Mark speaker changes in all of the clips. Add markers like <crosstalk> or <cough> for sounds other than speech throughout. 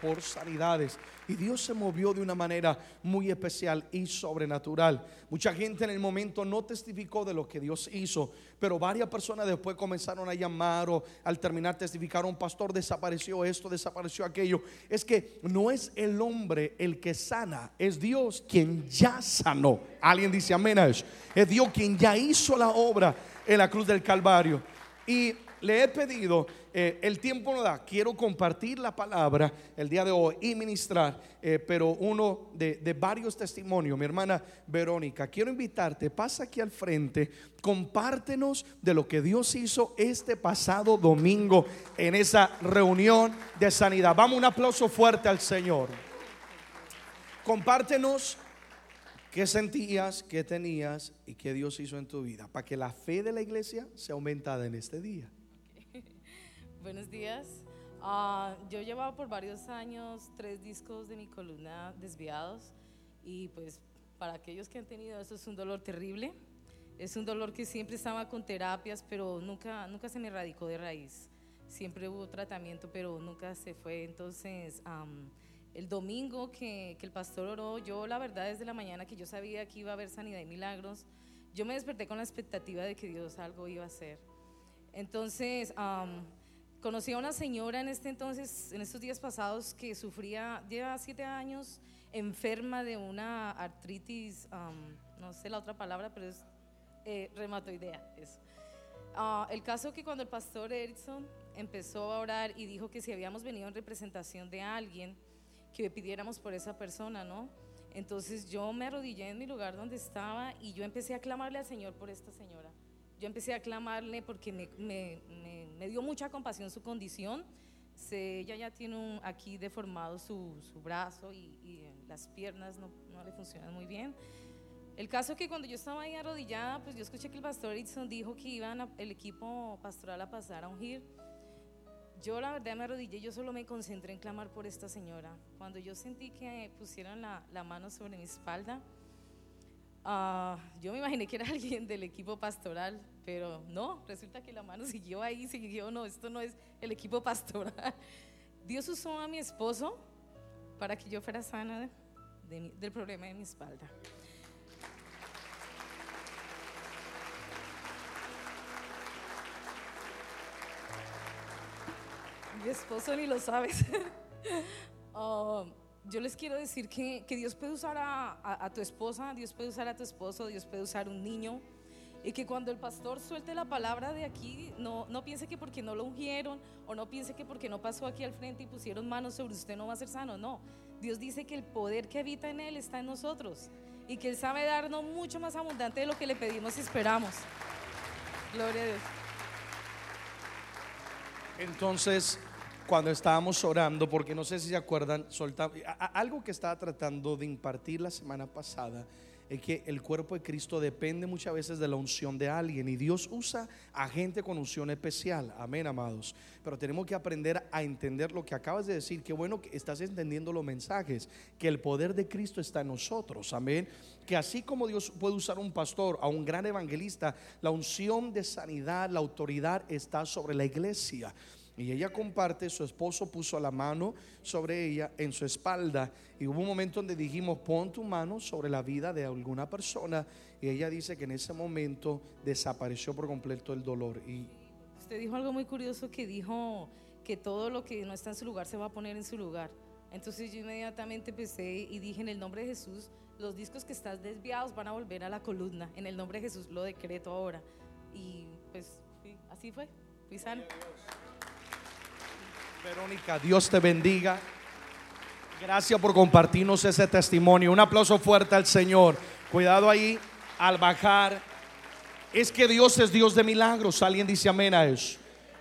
Speaker 1: por sanidades. Y Dios se movió de una manera muy especial y sobrenatural. Mucha gente en el momento no testificó de lo que Dios hizo, pero varias personas después comenzaron a llamar o al terminar testificaron, pastor, desapareció esto, desapareció aquello. Es que no es el hombre el que sana, es Dios quien ya sanó. Alguien dice amén a eso. Es Dios quien ya hizo la obra en la cruz del Calvario. Y le he pedido, eh, el tiempo no da, quiero compartir la palabra el día de hoy y ministrar, eh, pero uno de, de, varios testimonios, mi hermana Verónica, quiero invitarte, pasa aquí al frente, compártenos de lo que Dios hizo este pasado domingo en esa reunión de sanidad. Vamos, un aplauso fuerte al Señor. Compártenos qué sentías, qué tenías y qué Dios hizo en tu vida, para que la fe de la iglesia sea aumentada en este día.
Speaker 2: Buenos días. Uh, yo llevaba por varios años tres discos de mi columna desviados y pues para aquellos que han tenido eso es un dolor terrible. Es un dolor que siempre estaba con terapias, pero nunca, nunca se me erradicó de raíz. Siempre hubo tratamiento, pero nunca se fue. Entonces, el domingo que, que, el pastor oró, yo la verdad desde la mañana que yo sabía que iba a haber sanidad y milagros, yo me desperté con la expectativa de que Dios algo iba a hacer. Entonces, Conocí a una señora en este entonces, en estos días pasados, que sufría, lleva siete años enferma de una artritis, no sé la otra palabra, pero es eh, reumatoidea. Uh, el caso que cuando el pastor Erickson empezó a orar y dijo que si habíamos venido en representación de alguien, que pidiéramos por esa persona, ¿no? Entonces yo me arrodillé en mi lugar donde estaba y yo empecé a clamarle al Señor por esta señora. Yo empecé a clamarle porque me, me, me dio mucha compasión su condición. Se, ella ya tiene un, aquí deformado su, su brazo y, y, las piernas no, no, le funcionan muy bien. El caso es que cuando yo estaba ahí arrodillada, pues yo escuché que el pastor Edson dijo que iban el equipo pastoral a pasar a ungir. Yo la verdad me arrodillé, yo solo me concentré en clamar por esta señora. Cuando yo sentí que pusieron la, la mano sobre mi espalda, uh, yo me imaginé que era <laughs> alguien del equipo pastoral, pero no, resulta que la mano <laughs> siguió ahí, siguió, no, esto no es el equipo pastoral. <laughs> Dios usó a mi esposo para que yo fuera sana de, de, del problema de mi espalda. Mi esposo ni lo sabes. oh, yo les quiero decir que, que Dios puede usar a, a, tu esposa, Dios puede usar a tu esposo, Dios puede usar un niño. Y que cuando el pastor suelte la palabra de aquí, no, no piense que porque no lo ungieron o no piense que porque no pasó aquí al frente y pusieron manos sobre usted no va a ser sano. No, Dios dice que el poder que habita en Él está en nosotros y que Él sabe darnos mucho más abundante de lo que le pedimos y esperamos. Gloria a Dios.
Speaker 1: Entonces, cuando estábamos orando, porque no sé si se acuerdan, soltaba, algo que estaba tratando de impartir la semana pasada es que el cuerpo de Cristo depende muchas veces de la unción de alguien y Dios usa a gente con unción especial. Amén, amados. Pero tenemos que aprender a entender lo que acabas de decir. Qué bueno que estás entendiendo los mensajes, que el poder de Cristo está en nosotros. Amén. Que así como Dios puede usar a un pastor, a un gran evangelista, la unción de sanidad, la autoridad está sobre la iglesia. Y ella comparte, su esposo puso la mano sobre ella en su espalda. Y hubo un momento donde dijimos, pon tu mano sobre la vida de alguna persona. Y ella dice que en ese momento desapareció por completo el dolor. Y
Speaker 2: usted dijo algo muy curioso que dijo que todo lo que no está en su lugar se va a poner en su lugar. Entonces yo inmediatamente empecé y dije en el nombre de Jesús, los discos que están desviados van a volver a la columna. En el nombre de Jesús lo decreto ahora. Y pues sí, así fue. Fui sano.
Speaker 1: Verónica, Dios te bendiga. Gracias por compartirnos ese testimonio. Un aplauso fuerte al Señor. Cuidado ahí al bajar. Es que Dios es Dios de milagros. Alguien dice amén a eso.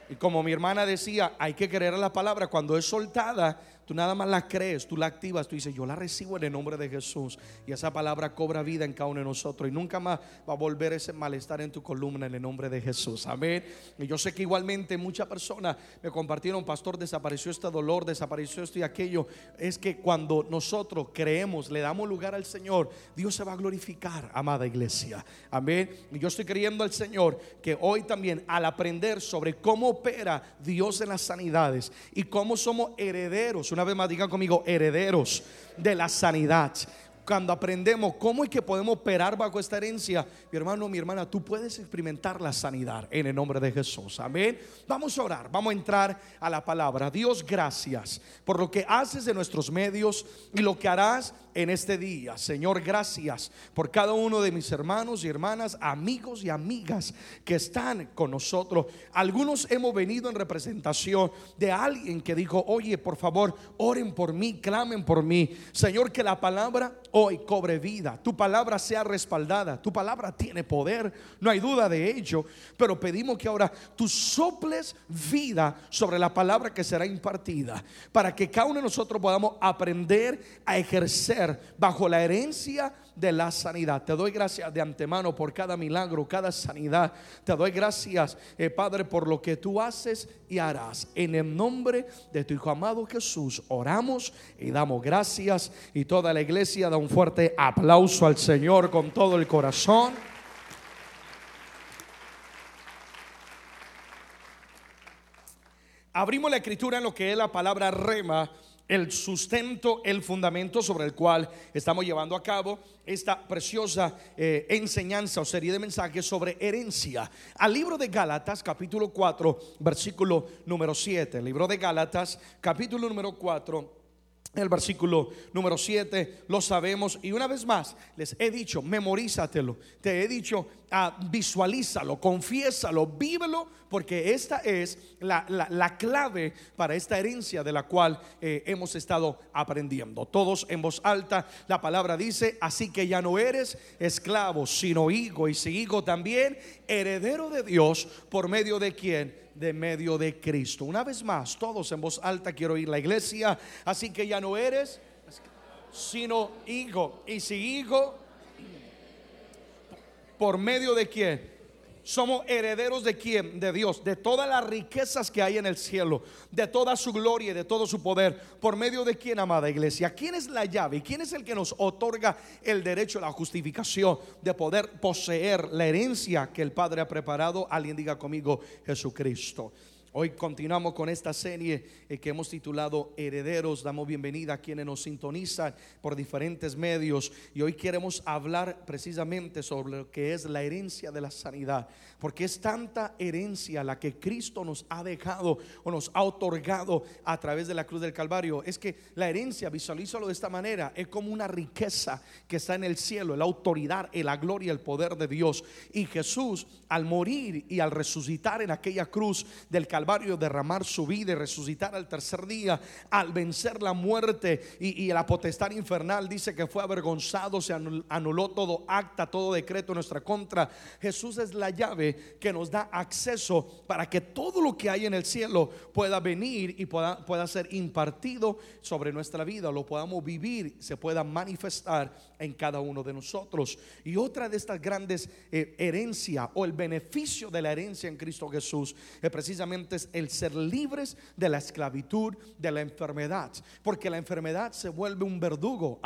Speaker 1: Y como mi hermana decía, hay que creer a la palabra. Cuando es soltada, tú nada más la crees, tú la activas, tú dices, yo la recibo en el nombre de Jesús. Y esa palabra cobra vida en cada uno de nosotros. Y nunca más va a volver ese malestar en tu columna en el nombre de Jesús. Amén. Y yo sé que igualmente muchas personas me compartieron, pastor, desapareció este dolor, desapareció esto y aquello. Es que cuando nosotros creemos, le damos lugar al Señor, Dios se va a glorificar, amada iglesia. Amén. Y yo estoy creyendo al Señor que hoy también al aprender sobre cómo opera Dios en las sanidades y cómo somos herederos, Una vez más, digan conmigo, herederos de la sanidad cuando aprendemos cómo es que podemos operar bajo esta herencia, mi hermano, mi hermana, tú puedes experimentar la sanidad en el nombre de Jesús. Amén. Vamos a orar, vamos a entrar a la palabra. Dios, gracias por lo que haces en nuestros medios y lo que harás en este día. Señor, gracias por cada uno de mis hermanos y hermanas, amigos y amigas que están con nosotros. Algunos hemos venido en representación de alguien que dijo, oye, por favor, oren por mí, clamen por mí. Señor, que la palabra hoy cobre vida, tu palabra sea respaldada, tu palabra tiene poder, no hay duda de ello, pero pedimos que ahora tú soples vida sobre la palabra que será impartida, para que cada uno de nosotros podamos aprender a ejercer bajo la herencia de la sanidad. Te doy gracias de antemano por cada milagro, cada sanidad. Te doy gracias, eh, Padre, por lo que tú haces y harás. En el nombre de tu Hijo amado Jesús, oramos y damos gracias. Y toda la iglesia da un fuerte aplauso al Señor con todo el corazón. Abrimos la escritura en lo que es la palabra rema el sustento, el fundamento sobre el cual estamos llevando a cabo esta preciosa eh, enseñanza o serie de mensajes sobre herencia. Al libro de Gálatas, capítulo 4, versículo número 7. El libro de Gálatas, capítulo número 4 el versículo número 7 lo sabemos y una vez más les he dicho, memorízatelo, te he dicho, ah, visualízalo, confiésalo, vívelo, porque esta es la, clave para esta herencia de la cual eh, hemos estado aprendiendo. Todos en voz alta, la palabra dice, así que ya no eres esclavo, sino hijo, y si hijo también, heredero de Dios, por medio de quien de medio de Cristo. Una vez más, todos en voz alta quiero ir a la iglesia, así que ya no eres sino hijo. Y si hijo, por medio de quién? Somos herederos de quién? De Dios, de todas las riquezas que hay en el cielo, de toda su gloria y de todo su poder. ¿Por medio de quién, amada iglesia? ¿Quién es la llave? ¿Y quién es el que nos otorga el derecho a la justificación de poder poseer la herencia que el Padre ha preparado? Alguien diga conmigo, Jesucristo. Hoy continuamos con esta serie eh, que hemos titulado Herederos. Damos bienvenida a quienes nos sintonizan por diferentes medios y hoy queremos hablar precisamente sobre lo que es la herencia de la sanidad porque es tanta herencia la que Cristo nos ha dejado o nos ha otorgado a través de la cruz del Calvario. Es que la herencia, visualízalo de esta manera, es como una riqueza que está en el cielo, la autoridad, la gloria, el poder de Dios. Y Jesús, al morir y al resucitar en aquella cruz del Calvario, derramar su vida y resucitar al tercer día, al vencer la muerte y, la potestad infernal, dice que fue avergonzado, se anuló todo acta, todo decreto en nuestra contra. Jesús es la llave que nos da acceso para que todo lo que hay en el cielo pueda venir y pueda, pueda ser impartido sobre nuestra vida, lo podamos vivir, se pueda manifestar en cada uno de nosotros. Y otra de estas grandes eh, herencias o el beneficio de la herencia en Cristo Jesús es precisamente es el ser libres de la esclavitud, de la enfermedad, porque la enfermedad se vuelve un verdugo.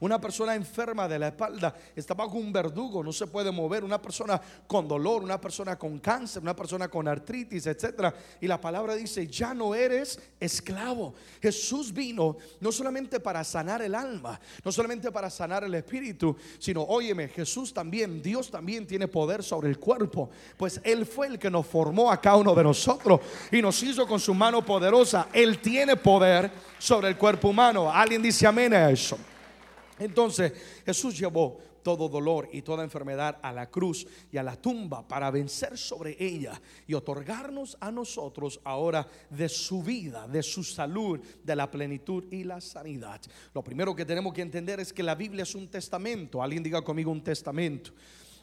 Speaker 1: Una persona enferma de la espalda está bajo un verdugo, no se puede mover. Una persona con dolor, una persona con cáncer, una persona con artritis, etcétera. Y la palabra dice: Ya no eres esclavo. Jesús vino no solamente para sanar el alma, no solamente para sanar el espíritu, sino, óyeme, Jesús también, Dios también tiene poder sobre el cuerpo, pues Él fue el que nos formó a cada uno de nosotros y nos hizo con su mano poderosa. Él tiene poder sobre el cuerpo humano. Alguien dice amén a eso. Entonces Jesús llevó todo dolor y toda enfermedad a la cruz y a la tumba para vencer sobre ella y otorgarnos a nosotros ahora de su vida, de su salud, de la plenitud y la sanidad. Lo primero que tenemos que entender es que la Biblia es un testamento. Alguien diga conmigo un testamento.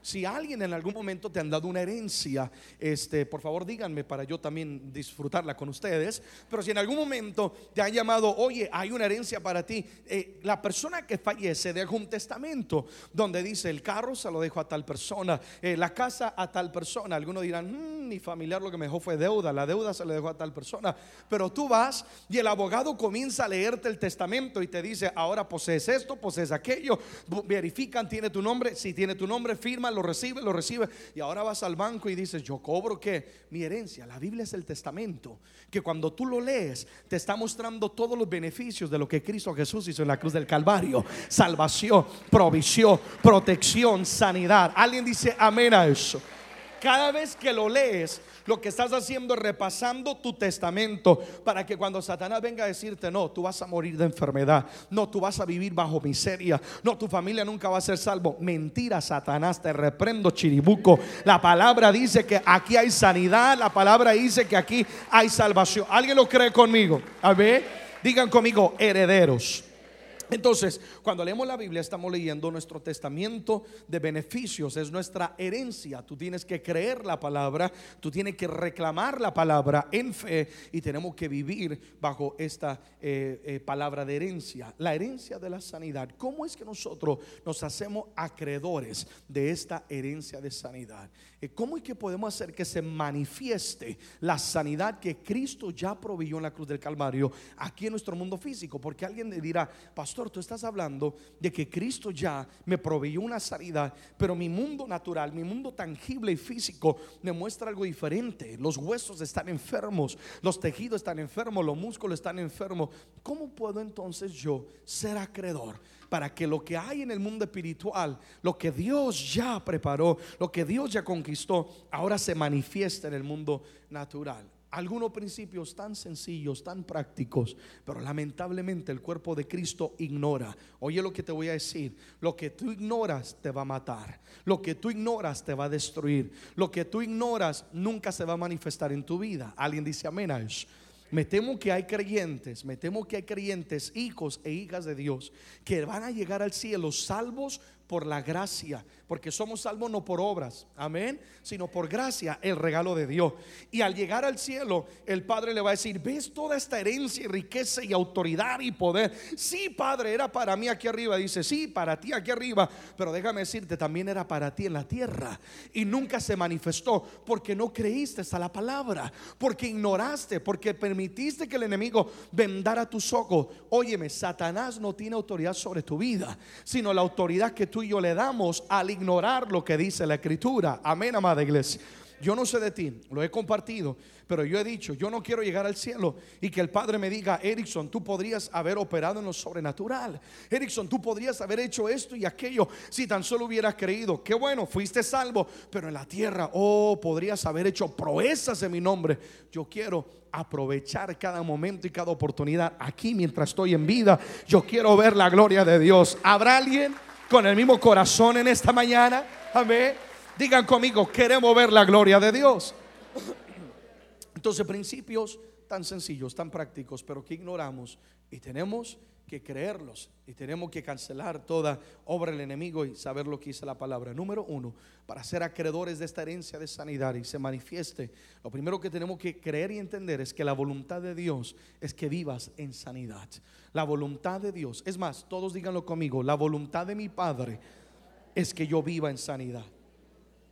Speaker 1: Si alguien en algún momento te han dado una herencia, este, por favor díganme para yo también disfrutarla con ustedes. Pero si en algún momento te han llamado, oye, hay una herencia para ti, eh, la persona que fallece deja un testamento donde dice el carro se lo dejo a tal persona, eh, la casa a tal persona. Algunos dirán, mm, mi familiar lo que me dejó fue deuda, la deuda se le dejó a tal persona. Pero tú vas y el abogado comienza a leerte el testamento y te dice, ahora posees esto, posees aquello, verifican, tiene tu nombre, si tiene tu nombre, firma lo recibe, lo recibe. Y ahora vas al banco y dices, yo cobro qué? Mi herencia. La Biblia es el testamento. Que cuando tú lo lees, te está mostrando todos los beneficios de lo que Cristo Jesús hizo en la cruz del Calvario. Salvación, provisión, protección, sanidad. Alguien dice amén a eso. Cada vez que lo lees, lo que estás haciendo es repasando tu testamento para que cuando Satanás venga a decirte, no, tú vas a morir de enfermedad, no, tú vas a vivir bajo miseria, no, tu familia nunca va a ser salvo. Mentira, Satanás, te reprendo, chiribuco. La palabra dice que aquí hay sanidad, la palabra dice que aquí hay salvación. ¿Alguien lo cree conmigo? A ver, digan conmigo, herederos. Entonces, cuando leemos la Biblia estamos leyendo nuestro testamento de beneficios, es nuestra herencia. Tú tienes que creer la palabra, tú tienes que reclamar la palabra en fe y tenemos que vivir bajo esta eh, eh, palabra de herencia, la herencia de la sanidad. ¿Cómo es que nosotros nos hacemos acreedores de esta herencia de sanidad? Eh, ¿Cómo es que podemos hacer que se manifieste la sanidad que Cristo ya proveyó en la cruz del Calvario aquí en nuestro mundo físico? Porque alguien le dirá, pastor, tú estás hablando de que Cristo ya me proveyó una sanidad, pero mi mundo natural, mi mundo tangible y físico me muestra algo diferente. Los huesos están enfermos, los tejidos están enfermos, los músculos están enfermos. ¿Cómo puedo entonces yo ser acreedor? para que lo que hay en el mundo espiritual, lo que Dios ya preparó, lo que Dios ya conquistó, ahora se manifieste en el mundo natural. Algunos principios tan sencillos, tan prácticos, pero lamentablemente el cuerpo de Cristo ignora. Oye lo que te voy a decir, lo que tú ignoras te va a matar, lo que tú ignoras te va a destruir, lo que tú ignoras nunca se va a manifestar en tu vida. Alguien dice amén. Me temo que hay creyentes, me temo que hay creyentes, hijos e hijas de Dios, que van a llegar al cielo salvos por la gracia, porque somos salvos no por obras, amén, sino por gracia, el regalo de Dios. Y al llegar al cielo, el Padre le va a decir, ¿ves toda esta herencia y riqueza y autoridad y poder? Sí, Padre, era para mí aquí arriba. Dice, sí, para ti aquí arriba, pero déjame decirte, también era para ti en la tierra. Y nunca se manifestó porque no creíste a la palabra, porque ignoraste, porque permitiste que el enemigo vendara tus ojos. Óyeme, Satanás no tiene autoridad sobre tu vida, sino la autoridad que tú y yo le damos al ignorar lo que dice la escritura. Amén, amada iglesia. Yo no sé de ti, lo he compartido, pero yo he dicho, yo no quiero llegar al cielo y que el Padre me diga, Erickson, tú podrías haber operado en lo sobrenatural. Erickson, tú podrías haber hecho esto y aquello si tan solo hubieras creído. Qué bueno, fuiste salvo, pero en la tierra, oh, podrías haber hecho proezas en mi nombre. Yo quiero aprovechar cada momento y cada oportunidad aquí mientras estoy en vida. Yo quiero ver la gloria de Dios. ¿Habrá alguien? Con el mismo corazón en esta mañana. Amén. Digan conmigo, queremos ver la gloria de Dios. Entonces, principios tan sencillos, tan prácticos, pero que ignoramos y tenemos que creerlos y tenemos que cancelar toda obra del enemigo y saber lo que dice la palabra. Número uno, para ser acreedores de esta herencia de sanidad y se manifieste, lo primero que tenemos que creer y entender es que la voluntad de Dios es que vivas en sanidad. La voluntad de Dios, es más, todos díganlo conmigo, la voluntad de mi Padre es que yo viva en sanidad.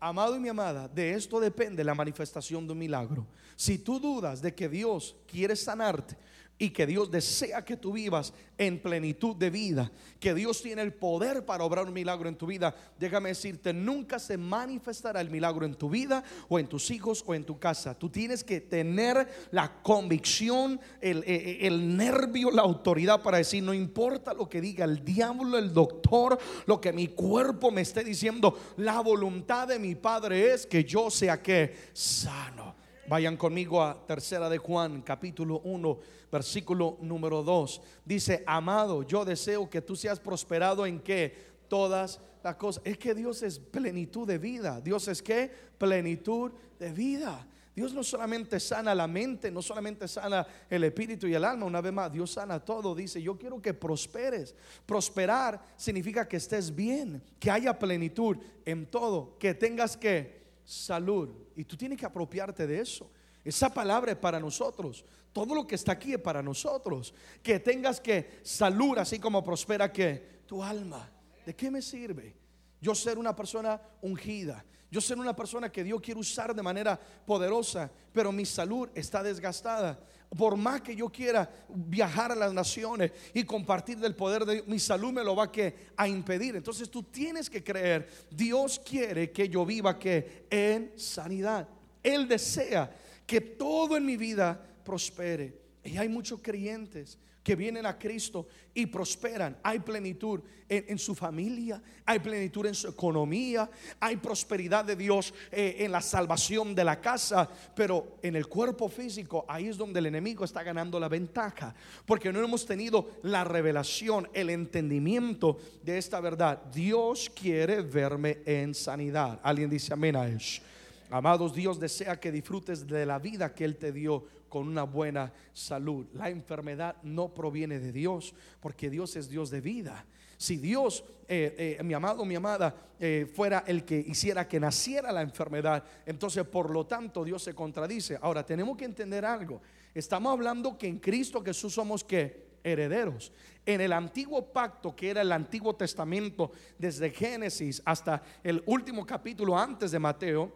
Speaker 1: Amado y mi amada, de esto depende la manifestación de un milagro. Si tú dudas de que Dios quiere sanarte, y que Dios desea que tú vivas en plenitud de vida, que Dios tiene el poder para obrar un milagro en tu vida, déjame decirte, nunca se manifestará el milagro en tu vida o en tus hijos o en tu casa. Tú tienes que tener la convicción, el, el, el nervio, la autoridad para decir, no importa lo que diga el diablo, el doctor, lo que mi cuerpo me esté diciendo, la voluntad de mi Padre es que yo sea que sano. Vayan conmigo a tercera de Juan, capítulo 1, versículo número 2. Dice, amado, yo deseo que tú seas prosperado en que todas las cosas. Es que Dios es plenitud de vida. Dios es que plenitud de vida. Dios no solamente sana la mente, no solamente sana el espíritu y el alma, una vez más, Dios sana todo. Dice, yo quiero que prosperes. Prosperar significa que estés bien, que haya plenitud en todo, que tengas que salud. Y tú tienes que apropiarte de eso. Esa palabra es para nosotros. Todo lo que está aquí es para nosotros. Que tengas que salud, así como prospera que tu alma. ¿De qué me sirve? yo ser una persona ungida, yo ser una persona que Dios quiere usar de manera poderosa, pero mi salud está desgastada. Por más que yo quiera viajar a las naciones y compartir del poder de Dios, mi salud me lo va a impedir. Entonces tú tienes que creer, Dios quiere que yo viva que en sanidad. Él desea que todo en mi vida prospere. Y hay muchos creyentes que vienen a Cristo y prosperan. Hay plenitud en, su familia, hay plenitud en su economía, hay prosperidad de Dios eh, en la salvación de la casa, pero en el cuerpo físico, ahí es donde el enemigo está ganando la ventaja, porque no hemos tenido la revelación, el entendimiento de esta verdad. Dios quiere verme en sanidad. Alguien dice amén a eso. Amados, Dios desea que disfrutes de la vida que Él te dio con una buena salud. La enfermedad no proviene de Dios, porque Dios es Dios de vida. Si Dios, eh, eh, mi amado, mi amada, eh, fuera el que hiciera que naciera la enfermedad, entonces por lo tanto Dios se contradice. Ahora, tenemos que entender algo. Estamos hablando que en Cristo Jesús somos que herederos. En el antiguo pacto, que era el Antiguo Testamento, desde Génesis hasta el último capítulo antes de Mateo,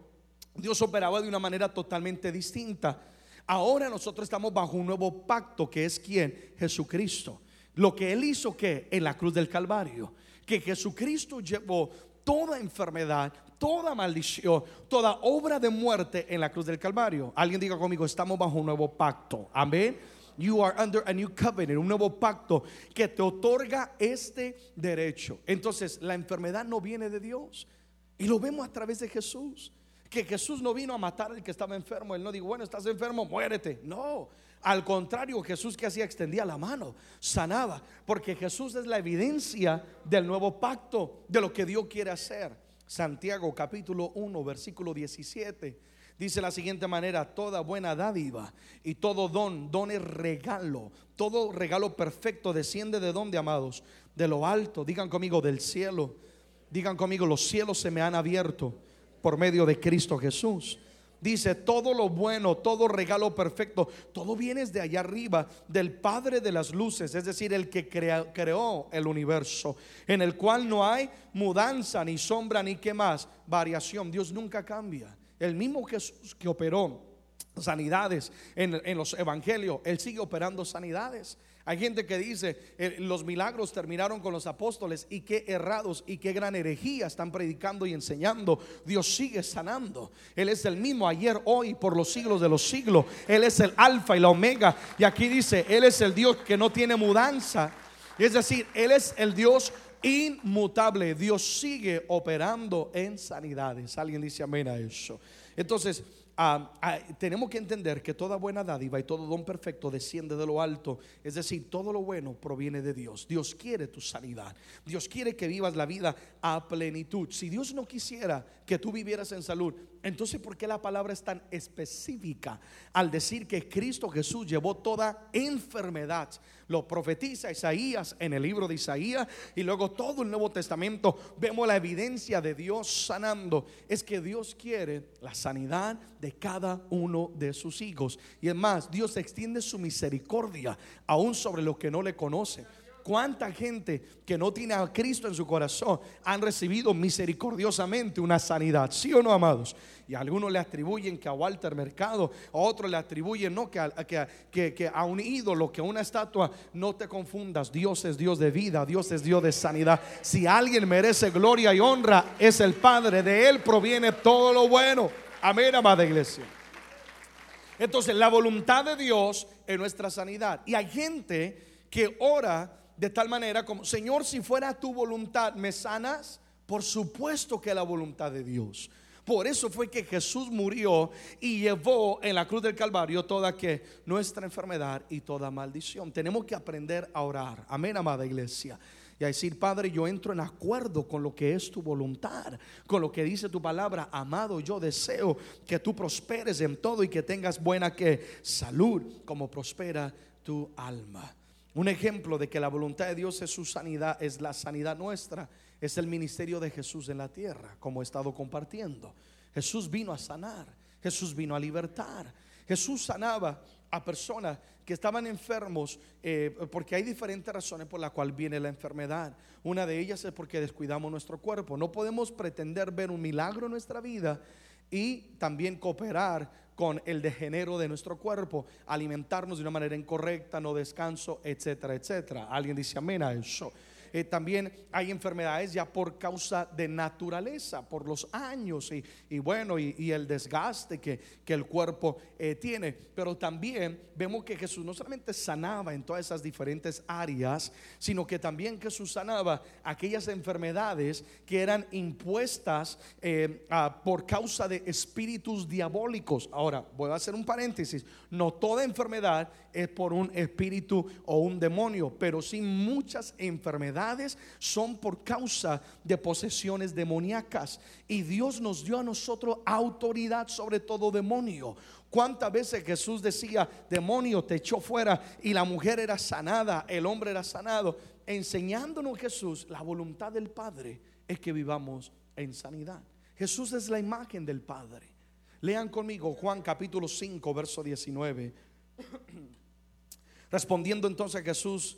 Speaker 1: Dios operaba de una manera totalmente distinta. Ahora nosotros estamos bajo un nuevo pacto que es quien? Jesucristo. Lo que Él hizo que en la cruz del Calvario, que Jesucristo llevó toda enfermedad, toda maldición, toda obra de muerte en la cruz del Calvario. Alguien diga conmigo, estamos bajo un nuevo pacto. Amén. You are under a new covenant, un nuevo pacto que te otorga este derecho. Entonces, la enfermedad no viene de Dios. Y lo vemos a través de Jesús que Jesús no vino a matar al que estaba enfermo. Él no dijo, bueno, estás enfermo, muérete. No, al contrario, Jesús que hacía extendía la mano, sanaba, porque Jesús es la evidencia del nuevo pacto, de lo que Dios quiere hacer. Santiago capítulo 1, versículo 17. Dice la siguiente manera, toda buena dádiva y todo don, don es regalo, todo regalo perfecto desciende de donde, amados, de lo alto, digan conmigo, del cielo, digan conmigo, los cielos se me han abierto por medio de Cristo Jesús. Dice, todo lo bueno, todo regalo perfecto, todo viene de allá arriba, del Padre de las Luces, es decir, el que creó el universo, en el cual no hay mudanza, ni sombra, ni qué más, variación. Dios nunca cambia. El mismo Jesús que operó sanidades en, en los evangelios, Él sigue operando sanidades. Hay gente que dice, eh, los milagros terminaron con los apóstoles y qué errados y qué gran herejía están predicando y enseñando. Dios sigue sanando. Él es el mismo ayer, hoy, por los siglos de los siglos. Él es el alfa y la omega. Y aquí dice, Él es el Dios que no tiene mudanza. Es decir, Él es el Dios inmutable. Dios sigue operando en sanidades. Alguien dice amén a eso. Entonces, Tenemos que entender que toda buena dádiva y todo don perfecto desciende de lo alto. Es decir, todo lo bueno proviene de Dios. Dios quiere tu sanidad. Dios quiere que vivas la vida a plenitud. Si Dios no quisiera que tú vivieras en salud, entonces ¿por qué la palabra es tan específica al decir que Cristo Jesús llevó toda enfermedad? Lo profetiza Isaías en el libro de Isaías y luego todo el Nuevo Testamento vemos la evidencia de Dios sanando. Es que Dios quiere la sanidad de cada uno de sus hijos. Y es más, Dios extiende su misericordia aún sobre los que no le conocen. ¿Cuánta gente que no tiene a Cristo en su corazón han recibido misericordiosamente una sanidad? ¿Sí o no, amados? Y algunos le atribuyen que a Walter Mercado, a otros le atribuyen no que a, a un ídolo, que a una estatua. No te confundas, Dios es Dios de vida, Dios es Dios de sanidad. Si alguien merece gloria y honra, es el Padre, de Él proviene todo lo bueno. Amén, amada iglesia. Entonces, la voluntad de Dios es nuestra sanidad. Y hay gente que ora de tal manera como, Señor, si fuera tu voluntad, ¿me sanas? Por supuesto que la voluntad de Dios. Por eso fue que Jesús murió y llevó en la cruz del Calvario toda que nuestra enfermedad y toda maldición. Tenemos que aprender a orar. Amén, amada iglesia. Y a decir, Padre, yo entro en acuerdo con lo que es tu voluntad, con lo que dice tu palabra. Amado, yo deseo que tú prosperes en todo y que tengas buena que salud, como prospera tu alma. Un ejemplo de que la voluntad de Dios es su sanidad, es la sanidad nuestra, es el ministerio de Jesús en la tierra, como he estado compartiendo. Jesús vino a sanar, Jesús vino a libertar. Jesús sanaba a personas que estaban enfermos eh, porque hay diferentes razones por las cuales viene la enfermedad. Una de ellas es porque descuidamos nuestro cuerpo. No podemos pretender ver un milagro en nuestra vida y también cooperar con el degenero de nuestro cuerpo, alimentarnos de una manera incorrecta, no descanso, etcétera, etcétera. Alguien dice amén a eso. Eh, también hay enfermedades ya por causa de naturaleza, por los años y, bueno, y, el desgaste que, que el cuerpo eh, tiene. Pero también vemos que Jesús no solamente sanaba en todas esas diferentes áreas, sino que también Jesús sanaba aquellas enfermedades que eran impuestas eh, por causa de espíritus diabólicos. Ahora, voy a hacer un paréntesis. No toda enfermedad es por un espíritu o un demonio, pero sí muchas enfermedades son por causa de posesiones demoníacas. Y Dios nos dio a nosotros autoridad sobre todo demonio. ¿Cuántas veces Jesús decía, demonio te echó fuera y la mujer era sanada, el hombre era sanado? Enseñándonos Jesús, la voluntad del Padre es que vivamos en sanidad. Jesús es la imagen del Padre. Lean conmigo Juan capítulo 5, verso 19. <clears throat> Respondiendo entonces Jesús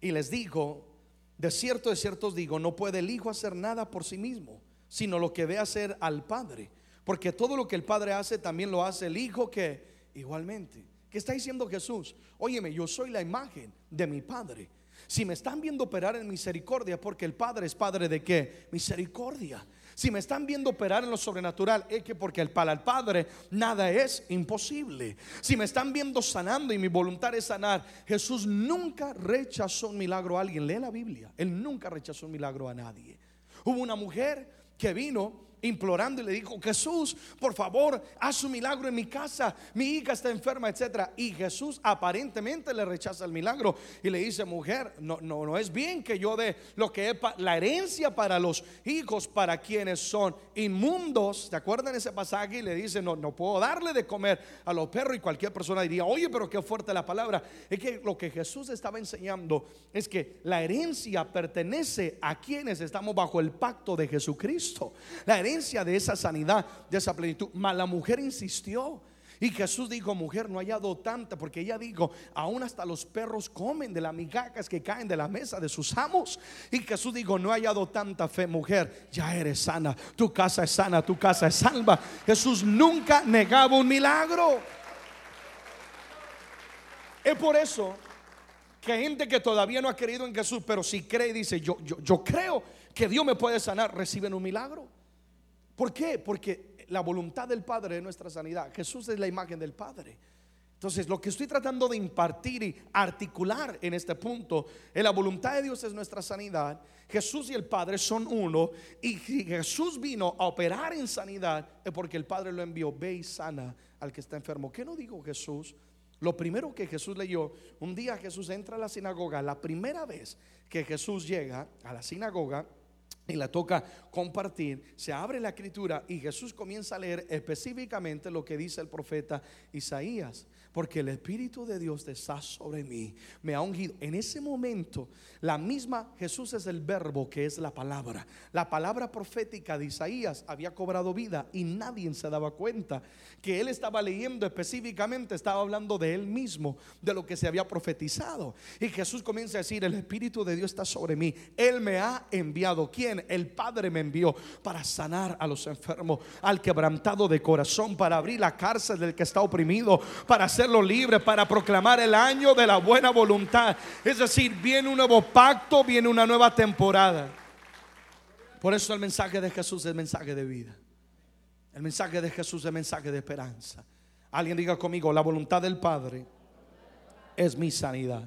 Speaker 1: y les dijo, de cierto, de cierto os digo, no puede el Hijo hacer nada por sí mismo, sino lo que ve hacer al Padre. Porque todo lo que el Padre hace, también lo hace el Hijo que igualmente. ¿Qué está diciendo Jesús? Óyeme, yo soy la imagen de mi Padre. Si me están viendo operar en misericordia, porque el Padre es Padre de qué? Misericordia. Si me están viendo operar en lo sobrenatural, es que porque para el Padre nada es imposible. Si me están viendo sanando y mi voluntad es sanar, Jesús nunca rechazó un milagro a alguien. Lee la Biblia. Él nunca rechazó un milagro a nadie. Hubo una mujer que vino implorando y le dijo, Jesús, por favor, haz un milagro en mi casa, mi hija está enferma, etc. Y Jesús aparentemente le rechaza el milagro y le dice, mujer, no, no, no es bien que yo dé lo que es la herencia para los hijos, para quienes son inmundos. ¿Te acuerdan ese pasaje? Y le dice, no, no puedo darle de comer a los perros y cualquier persona diría, oye, pero qué fuerte la palabra. Es que lo que Jesús estaba enseñando es que la herencia pertenece a quienes estamos bajo el pacto de Jesucristo. La herencia de esa sanidad, de esa plenitud. Mas la mujer insistió. Y Jesús dijo, mujer, no haya hallado tanta, porque ella dijo, aún hasta los perros comen de las migajas que caen de la mesa de sus amos. Y Jesús dijo, no haya hallado tanta fe, mujer, ya eres sana, tu casa es sana, tu casa es salva. Jesús nunca negaba un milagro. Es por eso que gente que todavía no ha creído en Jesús, pero si cree dice, yo, yo, yo creo que Dios me puede sanar, reciben un milagro. ¿Por qué? Porque la voluntad del Padre es nuestra sanidad. Jesús es la imagen del Padre. Entonces, lo que estoy tratando de impartir y articular en este punto es la voluntad de Dios es nuestra sanidad. Jesús y el Padre son uno. Y si Jesús vino a operar en sanidad, es porque el Padre lo envió. Ve y sana al que está enfermo. ¿Qué no dijo Jesús? Lo primero que Jesús leyó, un día Jesús entra a la sinagoga, la primera vez que Jesús llega a la sinagoga, y la toca compartir, se abre la escritura y Jesús comienza a leer específicamente lo que dice el profeta Isaías porque el Espíritu de Dios está sobre mí, me ha ungido. En ese momento, la misma Jesús es el verbo que es la palabra. La palabra profética de Isaías había cobrado vida y nadie se daba cuenta que él estaba leyendo específicamente, estaba hablando de él mismo, de lo que se había profetizado. Y Jesús comienza a decir, el Espíritu de Dios está sobre mí. Él me ha enviado. ¿Quién? El Padre me envió para sanar a los enfermos, al quebrantado de corazón, para abrir la cárcel del que está oprimido, para hacer libre para proclamar el año de la buena voluntad. Es decir, viene un nuevo pacto, viene una nueva temporada. Por eso el mensaje de Jesús es el mensaje de vida. El mensaje de Jesús es el mensaje de esperanza. Alguien diga conmigo, la voluntad del Padre es mi sanidad.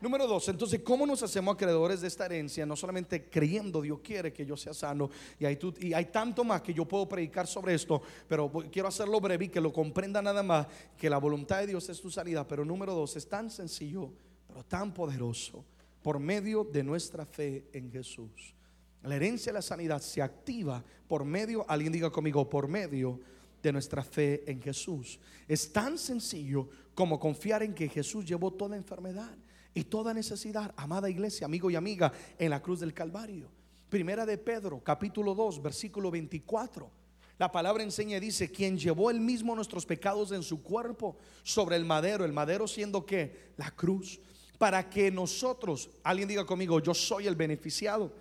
Speaker 1: Número dos, entonces, ¿cómo nos hacemos acreedores de esta herencia? No solamente creyendo Dios quiere que yo sea sano, y hay, y hay tanto más que yo puedo predicar sobre esto, pero quiero hacerlo breve y que lo comprenda nada más, que la voluntad de Dios es tu sanidad. Pero número dos, es tan sencillo, pero tan poderoso, por medio de nuestra fe en Jesús. La herencia de la sanidad se activa por medio, alguien diga conmigo, por medio de nuestra fe en Jesús. Es tan sencillo como confiar en que Jesús llevó toda enfermedad y toda necesidad, amada iglesia, amigo y amiga, en la cruz del Calvario. Primera de Pedro, capítulo 2, versículo 24. La palabra enseña y dice, quien llevó él mismo nuestros pecados en su cuerpo sobre el madero, el madero siendo que la cruz, para que nosotros, alguien diga conmigo, yo soy el beneficiado.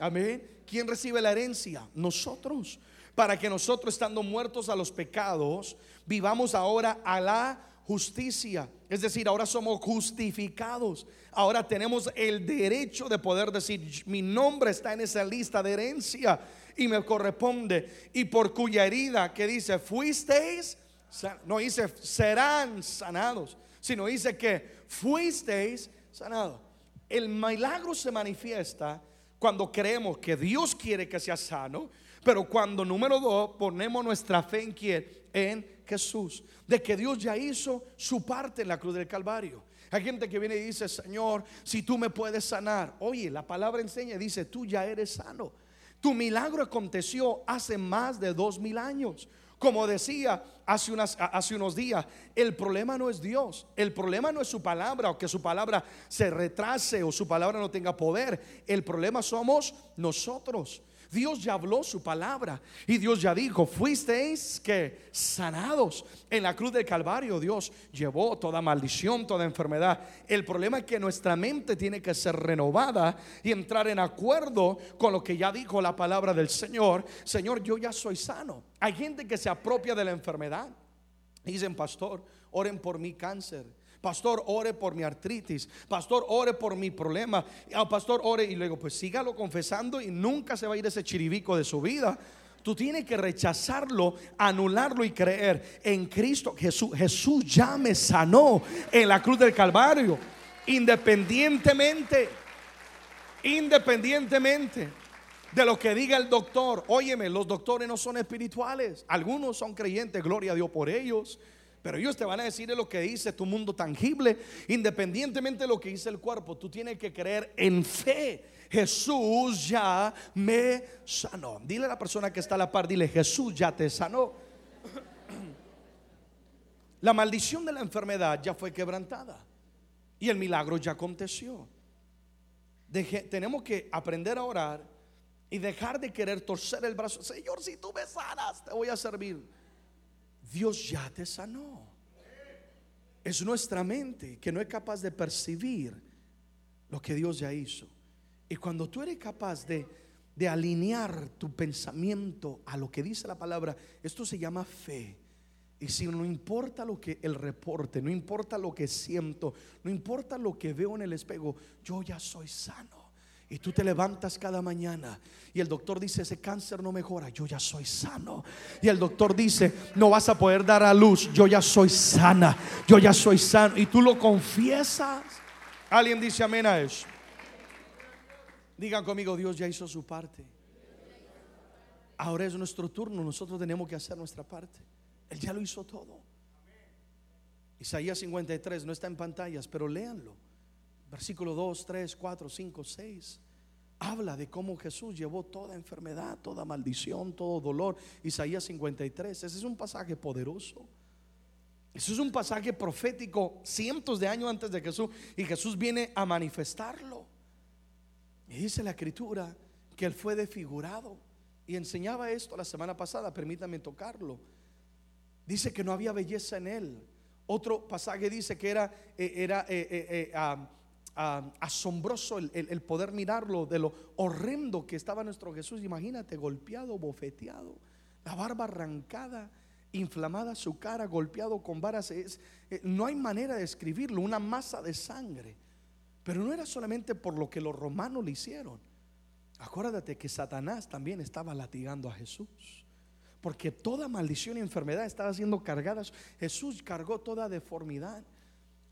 Speaker 1: Amén. ¿Quién recibe la herencia? Nosotros. Para que nosotros, estando muertos a los pecados, vivamos ahora a la justicia. Es decir, ahora somos justificados. Ahora tenemos el derecho de poder decir, mi nombre está en esa lista de herencia y me corresponde. Y por cuya herida que dice, fuisteis, no dice serán sanados, sino dice que fuisteis sanados. El milagro se manifiesta cuando creemos que Dios quiere que sea sano, pero cuando número dos ponemos nuestra fe en quién, en Jesús, de que Dios ya hizo su parte en la cruz del Calvario. Hay gente que viene y dice, Señor, si tú me puedes sanar. Oye, la palabra enseña, dice, tú ya eres sano. Tu milagro aconteció hace más de dos mil años. Como decía hace, hace unos días, el problema no es Dios, el problema no es su palabra o que su palabra se retrase o su palabra no tenga poder. El problema somos nosotros. Dios ya habló su palabra y Dios ya dijo, fuisteis que sanados en la cruz del Calvario. Dios llevó toda maldición, toda enfermedad. El problema es que nuestra mente tiene que ser renovada y entrar en acuerdo con lo que ya dijo la palabra del Señor. Señor, yo ya soy sano. Hay gente que se apropia de la enfermedad. Dicen, pastor, oren por mi cáncer. Pastor, ore por mi artritis. Pastor, ore por mi problema. Ah, pastor, ore. Y luego, pues sígalo confesando y nunca se va a ir ese chiribico de su vida. Tú tienes que rechazarlo, anularlo y creer en Cristo. Jesús, Jesús ya me sanó en la cruz del Calvario. Independientemente, independientemente de lo que diga el doctor. Óyeme, los doctores no son espirituales. Algunos son creyentes, gloria a Dios por ellos. Pero ellos te van a decir lo que dice tu mundo tangible, independientemente de lo que dice el cuerpo. Tú tienes que creer en fe. Jesús ya me sanó. Dile a la persona que está a la par, dile, Jesús ya te sanó. La maldición de la enfermedad ya fue quebrantada y el milagro ya aconteció. tenemos que aprender a orar y dejar de querer torcer el brazo. Señor, si tú me sanas, te voy a servir. Dios ya te sanó. Es nuestra mente que no es capaz de percibir lo que Dios ya hizo. Y cuando tú eres capaz de, de alinear tu pensamiento a lo que dice la palabra, esto se llama fe. Y si no importa lo que el reporte, no importa lo que siento, no importa lo que veo en el espejo, yo ya soy sano. Y tú te levantas cada mañana y el doctor dice, ese cáncer no mejora, yo ya soy sano. Y el doctor dice, no vas a poder dar a luz, yo ya soy sana, yo ya soy sano. Y tú lo confiesas. Alguien dice amén a eso. Digan conmigo, Dios ya hizo su parte. Ahora es nuestro turno, nosotros tenemos que hacer nuestra parte. Él ya lo hizo todo. Isaías 53 no está en pantallas, pero léanlo. Versículo 2, 3, 4, 5, 6. Habla de cómo Jesús llevó toda enfermedad, toda maldición, todo dolor. Isaías 53. Ese es un pasaje poderoso. Ese es un pasaje profético cientos de años antes de Jesús. Y Jesús viene a manifestarlo. Y dice la escritura que él fue desfigurado. Y enseñaba esto la semana pasada. Permítame tocarlo. Dice que no había belleza en él. Otro pasaje dice que era, eh, era eh, eh, ah, asombroso el, poder mirarlo de lo horrendo que estaba nuestro Jesús. Imagínate, golpeado, bofeteado, la barba arrancada, inflamada su cara, golpeado con varas. Es, eh, no hay manera de describirlo, una masa de sangre. Pero no era solamente por lo que los romanos le hicieron. Acuérdate que Satanás también estaba latigando a Jesús. Porque toda maldición y enfermedad estaba siendo cargada. Jesús cargó toda deformidad.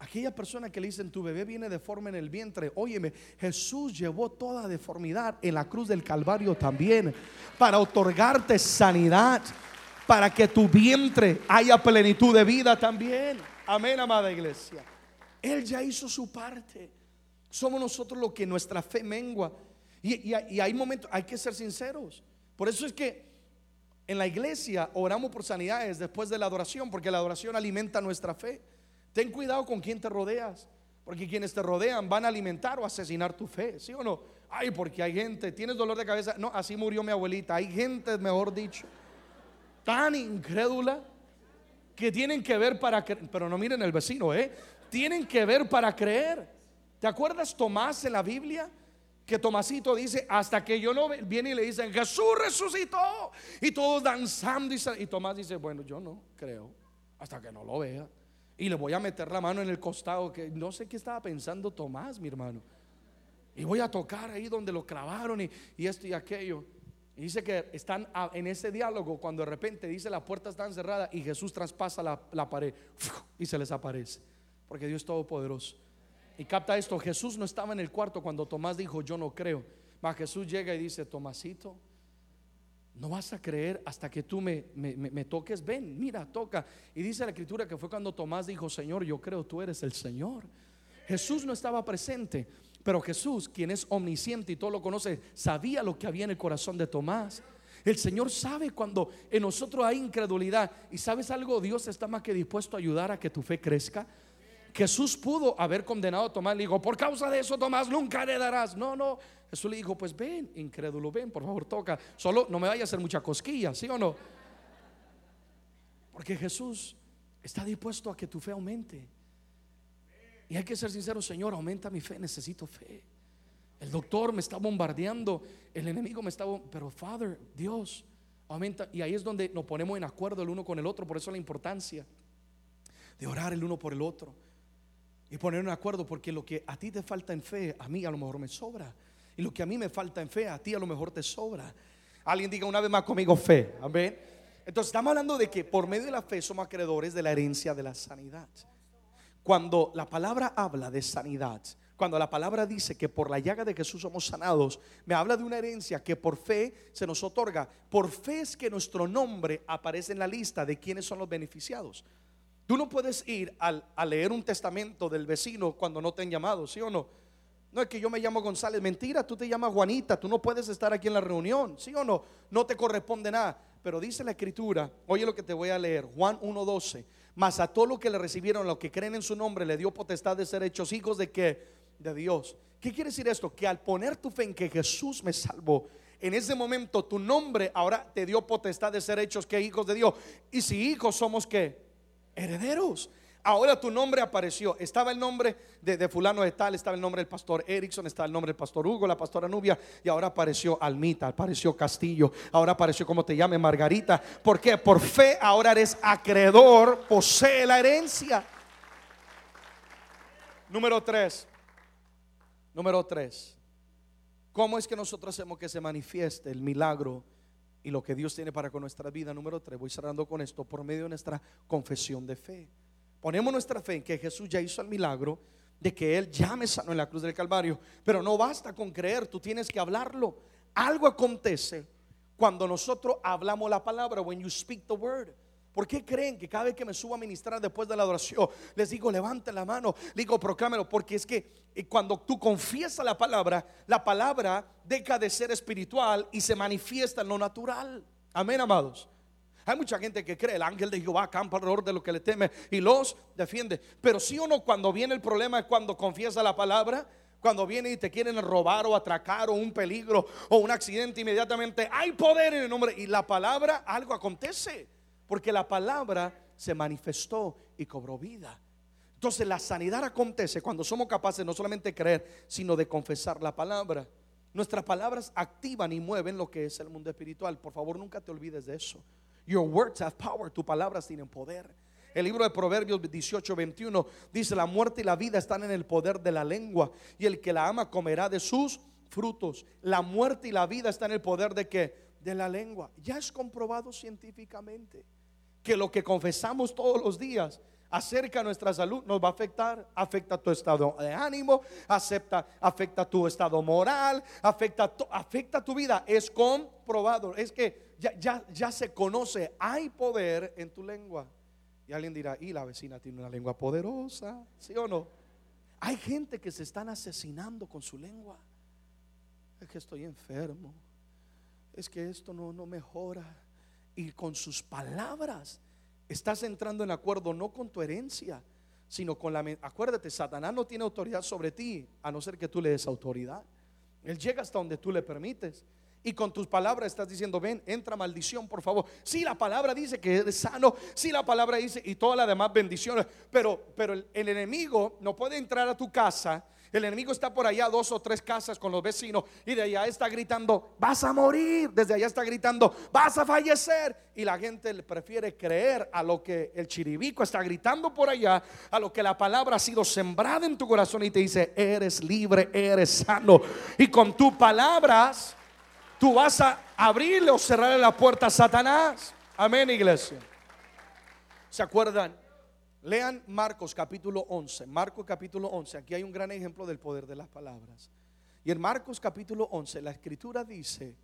Speaker 1: Aquella persona que le dicen tu bebé viene deforme en el vientre, óyeme, Jesús llevó toda deformidad en la cruz del Calvario también para otorgarte sanidad, para que tu vientre haya plenitud de vida también. Amén, amada iglesia. Él ya hizo su parte. Somos nosotros los que nuestra fe mengua. Y, y hay momentos, hay que ser sinceros. Por eso es que en la iglesia oramos por sanidades después de la adoración, porque la adoración alimenta nuestra fe. Ten cuidado con quien te rodeas, porque quienes te rodean van a alimentar o asesinar tu fe, ¿sí o no? Ay, porque hay gente, tienes dolor de cabeza. No, así murió mi abuelita. Hay gente, mejor dicho. tan incrédula que tienen que ver para creer, pero no miren el vecino, ¿eh? Tienen que ver para creer. ¿Te acuerdas Tomás en la Biblia? Que Tomasito dice, hasta que yo no viene y le dicen, Jesús resucitó. Y todos danzando. Y, y Tomás dice, bueno, yo no creo, hasta que no lo vea. Y le voy a meter la mano en el costado, que no sé qué estaba pensando Tomás, mi hermano. Y voy a tocar ahí donde lo clavaron y, y esto y aquello. Y dice que están en ese diálogo cuando de repente dice la puerta está cerrada y Jesús traspasa la, pared <laughs> y se les aparece. Porque Dios es todopoderoso. Y capta esto, Jesús no estaba en el cuarto cuando Tomás dijo, yo no creo. Mas Jesús llega y dice, Tomasito, no vas a creer hasta que tú me, me, toques. Ven, mira, toca. Y dice la escritura que fue cuando Tomás dijo, Señor, yo creo tú eres el Señor. Jesús no estaba presente. Pero Jesús, quien es omnisciente y todo lo conoce, sabía lo que había en el corazón de Tomás. El Señor sabe cuando en nosotros hay incredulidad. Y sabes algo, Dios está más que dispuesto a ayudar a que tu fe crezca. Jesús pudo haber condenado a Tomás. Le dijo, por causa de eso, Tomás, nunca le darás. No, no. Jesús le dijo, pues ven, incrédulo, ven, por favor, toca. Solo no me vaya a hacer mucha cosquilla, ¿sí o no? Porque Jesús está dispuesto a que tu fe aumente. Y hay que ser sincero, Señor, aumenta mi fe, necesito fe. El doctor me está bombardeando, el enemigo me está, pero Father, Dios, aumenta. Y ahí es donde nos ponemos en acuerdo el uno con el otro, por eso la importancia de orar el uno por el otro. Y poner en acuerdo, porque lo que a ti te falta en fe, a mí a lo mejor me sobra. Y lo que a mí me falta en fe, a ti a lo mejor te sobra. Alguien diga una vez más conmigo fe. Amén. Entonces estamos hablando de que por medio de la fe somos acreedores de la herencia de la sanidad. Cuando la palabra habla de sanidad, cuando la palabra dice que por la llaga de Jesús somos sanados, me habla de una herencia que por fe se nos otorga. Por fe es que nuestro nombre aparece en la lista de quienes son los beneficiados. Tú no puedes ir a leer un testamento del vecino cuando no te han llamado, ¿sí o no? No es que yo me llamo González, mentira, tú te llamas Juanita, tú no puedes estar aquí en la reunión, ¿sí o no? No te corresponde nada. Pero dice la escritura, oye lo que te voy a leer, Juan 1.12 mas a todos los que le recibieron, los que creen en su nombre, le dio potestad de ser hechos hijos de que de Dios. ¿Qué quiere decir esto? Que al poner tu fe en que Jesús me salvó, en ese momento tu nombre ahora te dio potestad de ser hechos que hijos de Dios. Y si hijos somos que herederos. Ahora tu nombre apareció. Estaba el nombre de, fulano de tal, estaba el nombre del pastor Erickson, estaba el nombre del pastor Hugo, la pastora Nubia, y ahora apareció Almita, apareció Castillo, ahora apareció como te llame Margarita. ¿Por qué? Por fe ahora eres acreedor, posee la herencia. Número tres. Número tres. ¿Cómo es que nosotros hacemos que se manifieste el milagro y lo que Dios tiene para con nuestra vida? Número tres. Voy cerrando con esto por medio de nuestra confesión de fe. Ponemos nuestra fe en que Jesús ya hizo el milagro de que Él ya me sanó en la cruz del Calvario. Pero no basta con creer, tú tienes que hablarlo. Algo acontece cuando nosotros hablamos la palabra, when you speak the word. ¿Por qué creen que cada vez que me subo a ministrar después de la adoración, les digo, levanten la mano, digo, proclámelo? Porque es que eh, cuando tú confiesas la palabra, la palabra deja de ser espiritual y se manifiesta en lo natural. Amén, amados. Hay mucha gente que cree el ángel de Jehová campa alrededor de lo que le teme y los defiende. Pero si o no, cuando viene el problema es cuando confiesa la palabra, cuando viene y te quieren robar o atracar o un peligro o un accidente, inmediatamente hay poder en el nombre. Y la palabra, algo acontece. Porque la palabra se manifestó y cobró vida. Entonces la sanidad acontece cuando somos capaces no solamente de creer, sino de confesar la palabra. Nuestras palabras activan y mueven lo que es el mundo espiritual. Por favor, nunca te olvides de eso. Your words have power. Tus palabras tienen poder. El libro de Proverbios 18, 21 dice, la muerte y la vida están en el poder de la lengua y el que la ama comerá de sus frutos. La muerte y la vida están en el poder de que de la lengua. Ya es comprobado científicamente que lo que confesamos todos los días acerca nuestra salud nos va a afectar, afecta tu estado de ánimo, acepta, afecta tu estado moral, afecta, afecta tu vida. Es comprobado. Es que ya, ya, se conoce, hay poder en tu lengua. Y alguien dirá, y la vecina tiene una lengua poderosa, ¿sí o no? Hay gente que se están asesinando con su lengua. Es que estoy enfermo. Es que esto no, no mejora. Y con sus palabras estás entrando en acuerdo no con tu herencia, sino con la... Acuérdate, Satanás no tiene autoridad sobre ti, a no ser que tú le des autoridad. Él llega hasta donde tú le permites. Y con tus palabras estás diciendo, ven, entra maldición, por favor. Si la palabra dice que eres sano, si la palabra dice y todas las demás bendiciones, pero, pero el enemigo no puede entrar a tu casa el enemigo está por allá, dos o tres casas con los vecinos, y de allá está gritando, vas a morir. Desde allá está gritando, vas a fallecer. Y la gente prefiere creer a lo que el chiribico está gritando por allá, a lo que la palabra ha sido sembrada en tu corazón y te dice, eres libre, eres sano. Y con tus palabras, tú vas a abrirle o cerrarle la puerta a Satanás. Amén, iglesia. ¿Se acuerdan? Lean Marcos capítulo 11. Marcos capítulo 11. Aquí hay un gran ejemplo del poder de las palabras. Y en Marcos capítulo 11 la escritura dice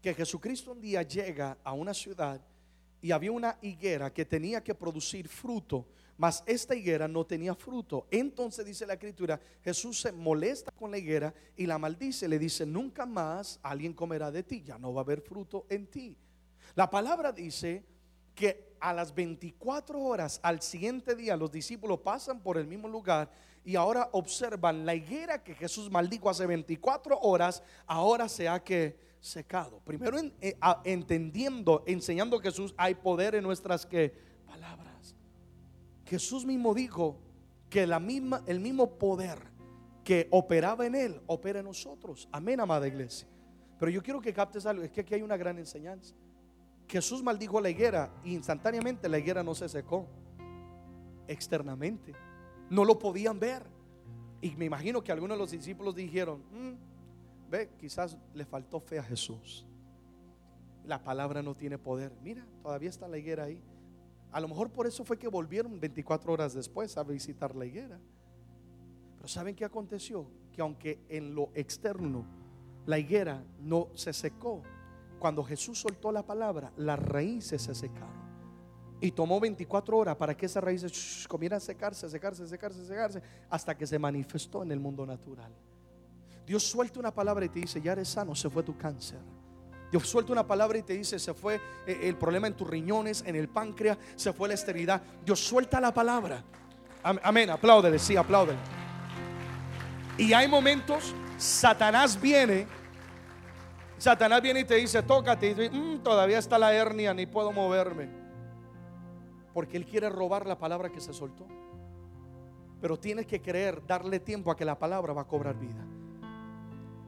Speaker 1: que Jesucristo un día llega a una ciudad y había una higuera que tenía que producir fruto, mas esta higuera no tenía fruto. Entonces dice la escritura, Jesús se molesta con la higuera y la maldice, le dice, nunca más alguien comerá de ti, ya no va a haber fruto en ti. La palabra dice que a las 24 horas al siguiente día los discípulos pasan por el mismo lugar y ahora observan la higuera que Jesús maldijo hace 24 horas, ahora se ha que secado. Primero eh, entendiendo, enseñando a Jesús, hay poder en nuestras que palabras. Jesús mismo dijo que la misma, el mismo poder que operaba en él, opera en nosotros. Amén, amada iglesia. Pero yo quiero que captes algo, es que aquí hay una gran enseñanza. Jesús maldijo la higuera y instantáneamente la higuera no se secó. Externamente. No lo podían ver. Y me imagino que algunos de los discípulos dijeron, mm, ve, quizás le faltó fe a Jesús. La palabra no tiene poder. Mira, todavía está la higuera ahí. A lo mejor por eso fue que volvieron 24 horas después a visitar la higuera. Pero ¿saben qué aconteció? Que aunque en lo externo la higuera no se secó, cuando Jesús soltó la palabra, las raíces se secaron. Y tomó 24 horas para que esas raíces comieran a secarse, secarse, secarse, secarse, hasta que se manifestó en el mundo natural. Dios suelta una palabra y te dice, ya eres sano, se fue tu cáncer. Dios suelta una palabra y te dice, se fue eh, el problema en tus riñones, en el páncreas, se fue la esterilidad. Dios suelta la palabra. Amén, apláudele, sí, apláudele. Y hay momentos, Satanás viene Satanás viene y te dice, tócate. Y dice, mm, todavía está la hernia, ni puedo moverme. Porque Él quiere robar la palabra que se soltó. Pero tienes que creer, darle tiempo a que la palabra va a cobrar vida.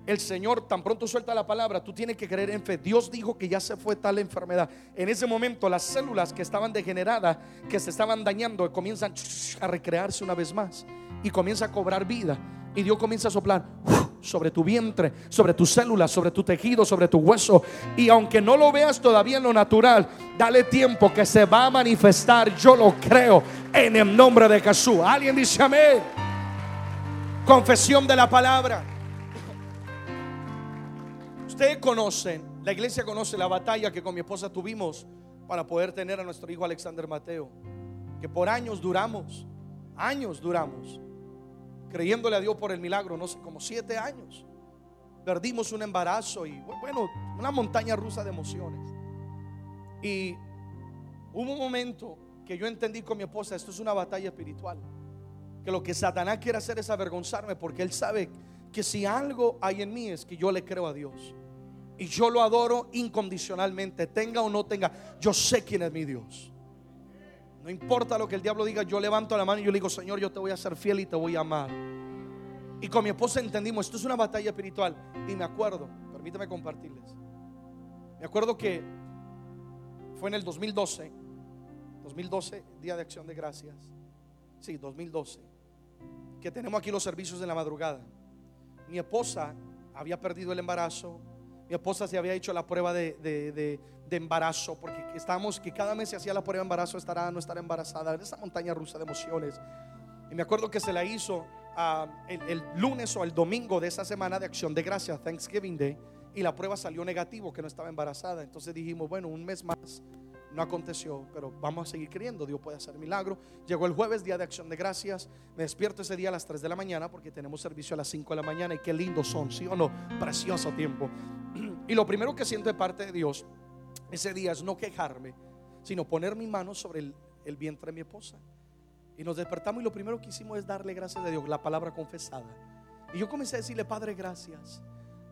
Speaker 1: El Señor tan pronto suelta la palabra, tú tienes que creer en fe. Dios dijo que ya se fue tal enfermedad. En ese momento las células que estaban degeneradas, que se estaban dañando, comienzan a recrearse una vez más y comienza a cobrar vida. Y Dios comienza a soplar sobre tu vientre, sobre tus células, sobre tu tejido, sobre tu hueso. Y aunque no lo veas todavía en lo natural, dale tiempo que se va a manifestar. Yo lo creo en el nombre de Jesús. Alguien dice amén. Confesión de la palabra. Ustedes conocen, la iglesia conoce la batalla que con mi esposa tuvimos para poder tener a nuestro hijo Alexander Mateo. Que por años duramos, años duramos creyéndole a Dios por el milagro, no sé, como siete años. Perdimos un embarazo y bueno, una montaña rusa de emociones. Y hubo un momento que yo entendí con mi esposa, esto es una batalla espiritual. Que lo que Satanás quiere hacer es avergonzarme porque él sabe que si algo hay en mí es que yo le creo a Dios. Y yo lo adoro incondicionalmente, tenga o no tenga. Yo sé quién es mi Dios. No importa lo que el diablo diga, yo levanto la mano y yo le digo, Señor, yo te voy a ser fiel y te voy a amar. Y con mi esposa entendimos, esto es una batalla espiritual. Y me acuerdo, permítame compartirles. Me acuerdo que fue en el 2012, 2012, Día de Acción de Gracias. Sí, 2012. Que tenemos aquí los servicios de la madrugada. Mi esposa había perdido el embarazo. Mi esposa se había hecho la prueba de, de de embarazo, porque estábamos que cada mes se hacía la prueba de embarazo, estará no estará embarazada, en esa montaña rusa de emociones. Y me acuerdo que se la hizo ah, el, lunes o el domingo de esa semana de acción de gracias, Thanksgiving Day, y la prueba salió negativo, que no estaba embarazada. Entonces dijimos, bueno, un mes más no aconteció, pero vamos a seguir creyendo, Dios puede hacer milagro. Llegó el jueves, día de acción de gracias, me despierto ese día a las 3 de la mañana porque tenemos servicio a las 5 de la mañana y qué lindos son, ¿sí o no? Precioso tiempo. <clears throat> Y lo primero que siento de parte de Dios ese día es no quejarme, sino poner mi mano sobre el, vientre de mi esposa. Y nos despertamos y lo primero que hicimos es darle gracias a Dios, la palabra confesada. Y yo comencé a decirle, Padre, gracias.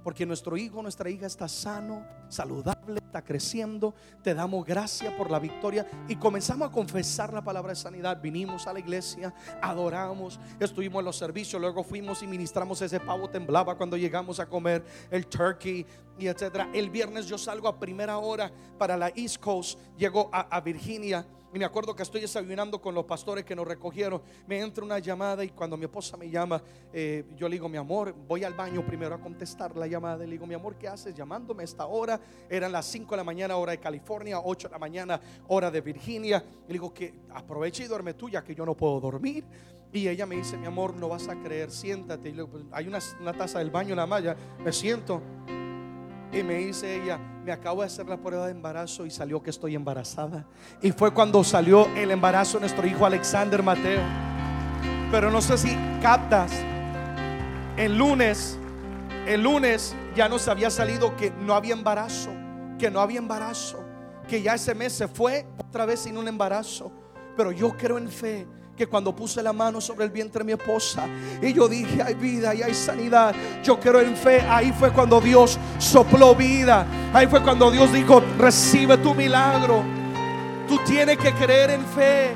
Speaker 1: Porque nuestro hijo, nuestra hija está sano, saludable, está creciendo. Te damos gracias por la victoria y comenzamos a confesar la palabra de sanidad. Vinimos a la iglesia, adoramos, estuvimos en los servicios, luego fuimos y ministramos ese pavo temblaba cuando llegamos a comer el turkey y etcétera. El viernes yo salgo a primera hora para la East Coast, llego a, a Virginia y me acuerdo que estoy desayunando con los pastores que nos recogieron. Me entra una llamada y cuando mi esposa me llama, eh, yo le digo, mi amor, voy al baño primero a contestar la llamada. Le digo, mi amor, ¿qué haces llamándome a esta hora? Eran las 5 de la mañana, hora de California, 8 de la mañana, hora de Virginia. Le digo que aproveche y duerme tú, ya que yo no puedo dormir. Y ella me dice, mi amor, no vas a creer, siéntate. Y le digo, pues, hay una, una taza del baño en la malla, me siento. Y me dice ella, me acabo de hacer la prueba de embarazo y salió que estoy embarazada. Y fue cuando salió el embarazo de nuestro hijo Alexander Mateo. Pero no sé si captas, el lunes, el lunes ya nos había salido que no había embarazo, que no había embarazo, que ya ese mes se fue otra vez sin un embarazo. Pero yo creo en fe que cuando puse la mano sobre el vientre de mi esposa y yo dije, hay vida y hay sanidad, yo creo en fe, ahí fue cuando Dios sopló vida, ahí fue cuando Dios dijo, recibe tu milagro, tú tienes que creer en fe.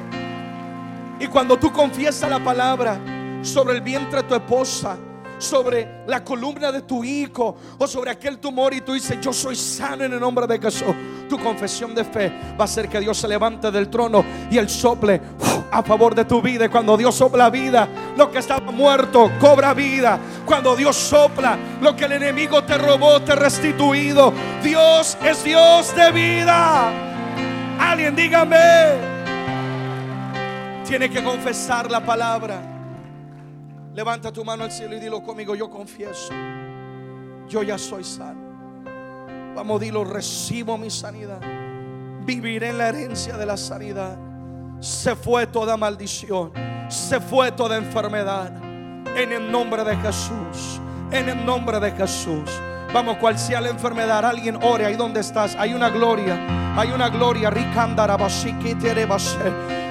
Speaker 1: Y cuando tú confiesas la palabra sobre el vientre de tu esposa, sobre la columna de tu hijo o sobre aquel tumor y tú dices, yo soy sano en el nombre de Jesús. Tu confesión de fe va a hacer que Dios se levante del trono y el sople a favor de tu vida. Y cuando Dios sopla vida, lo que estaba muerto cobra vida. Cuando Dios sopla, lo que el enemigo te robó, te restituido. Dios es Dios de vida. Alguien dígame. Tiene que confesar la palabra. Levanta tu mano al cielo y dilo conmigo, yo confieso, yo ya soy sano. Vamos, dilo, recibo mi sanidad. Viviré en la herencia de la sanidad. Se fue toda maldición, se fue toda enfermedad. En el nombre de Jesús, en el nombre de Jesús. Vamos, cual sea la enfermedad, alguien ore ahí donde estás. Hay una gloria, hay una gloria.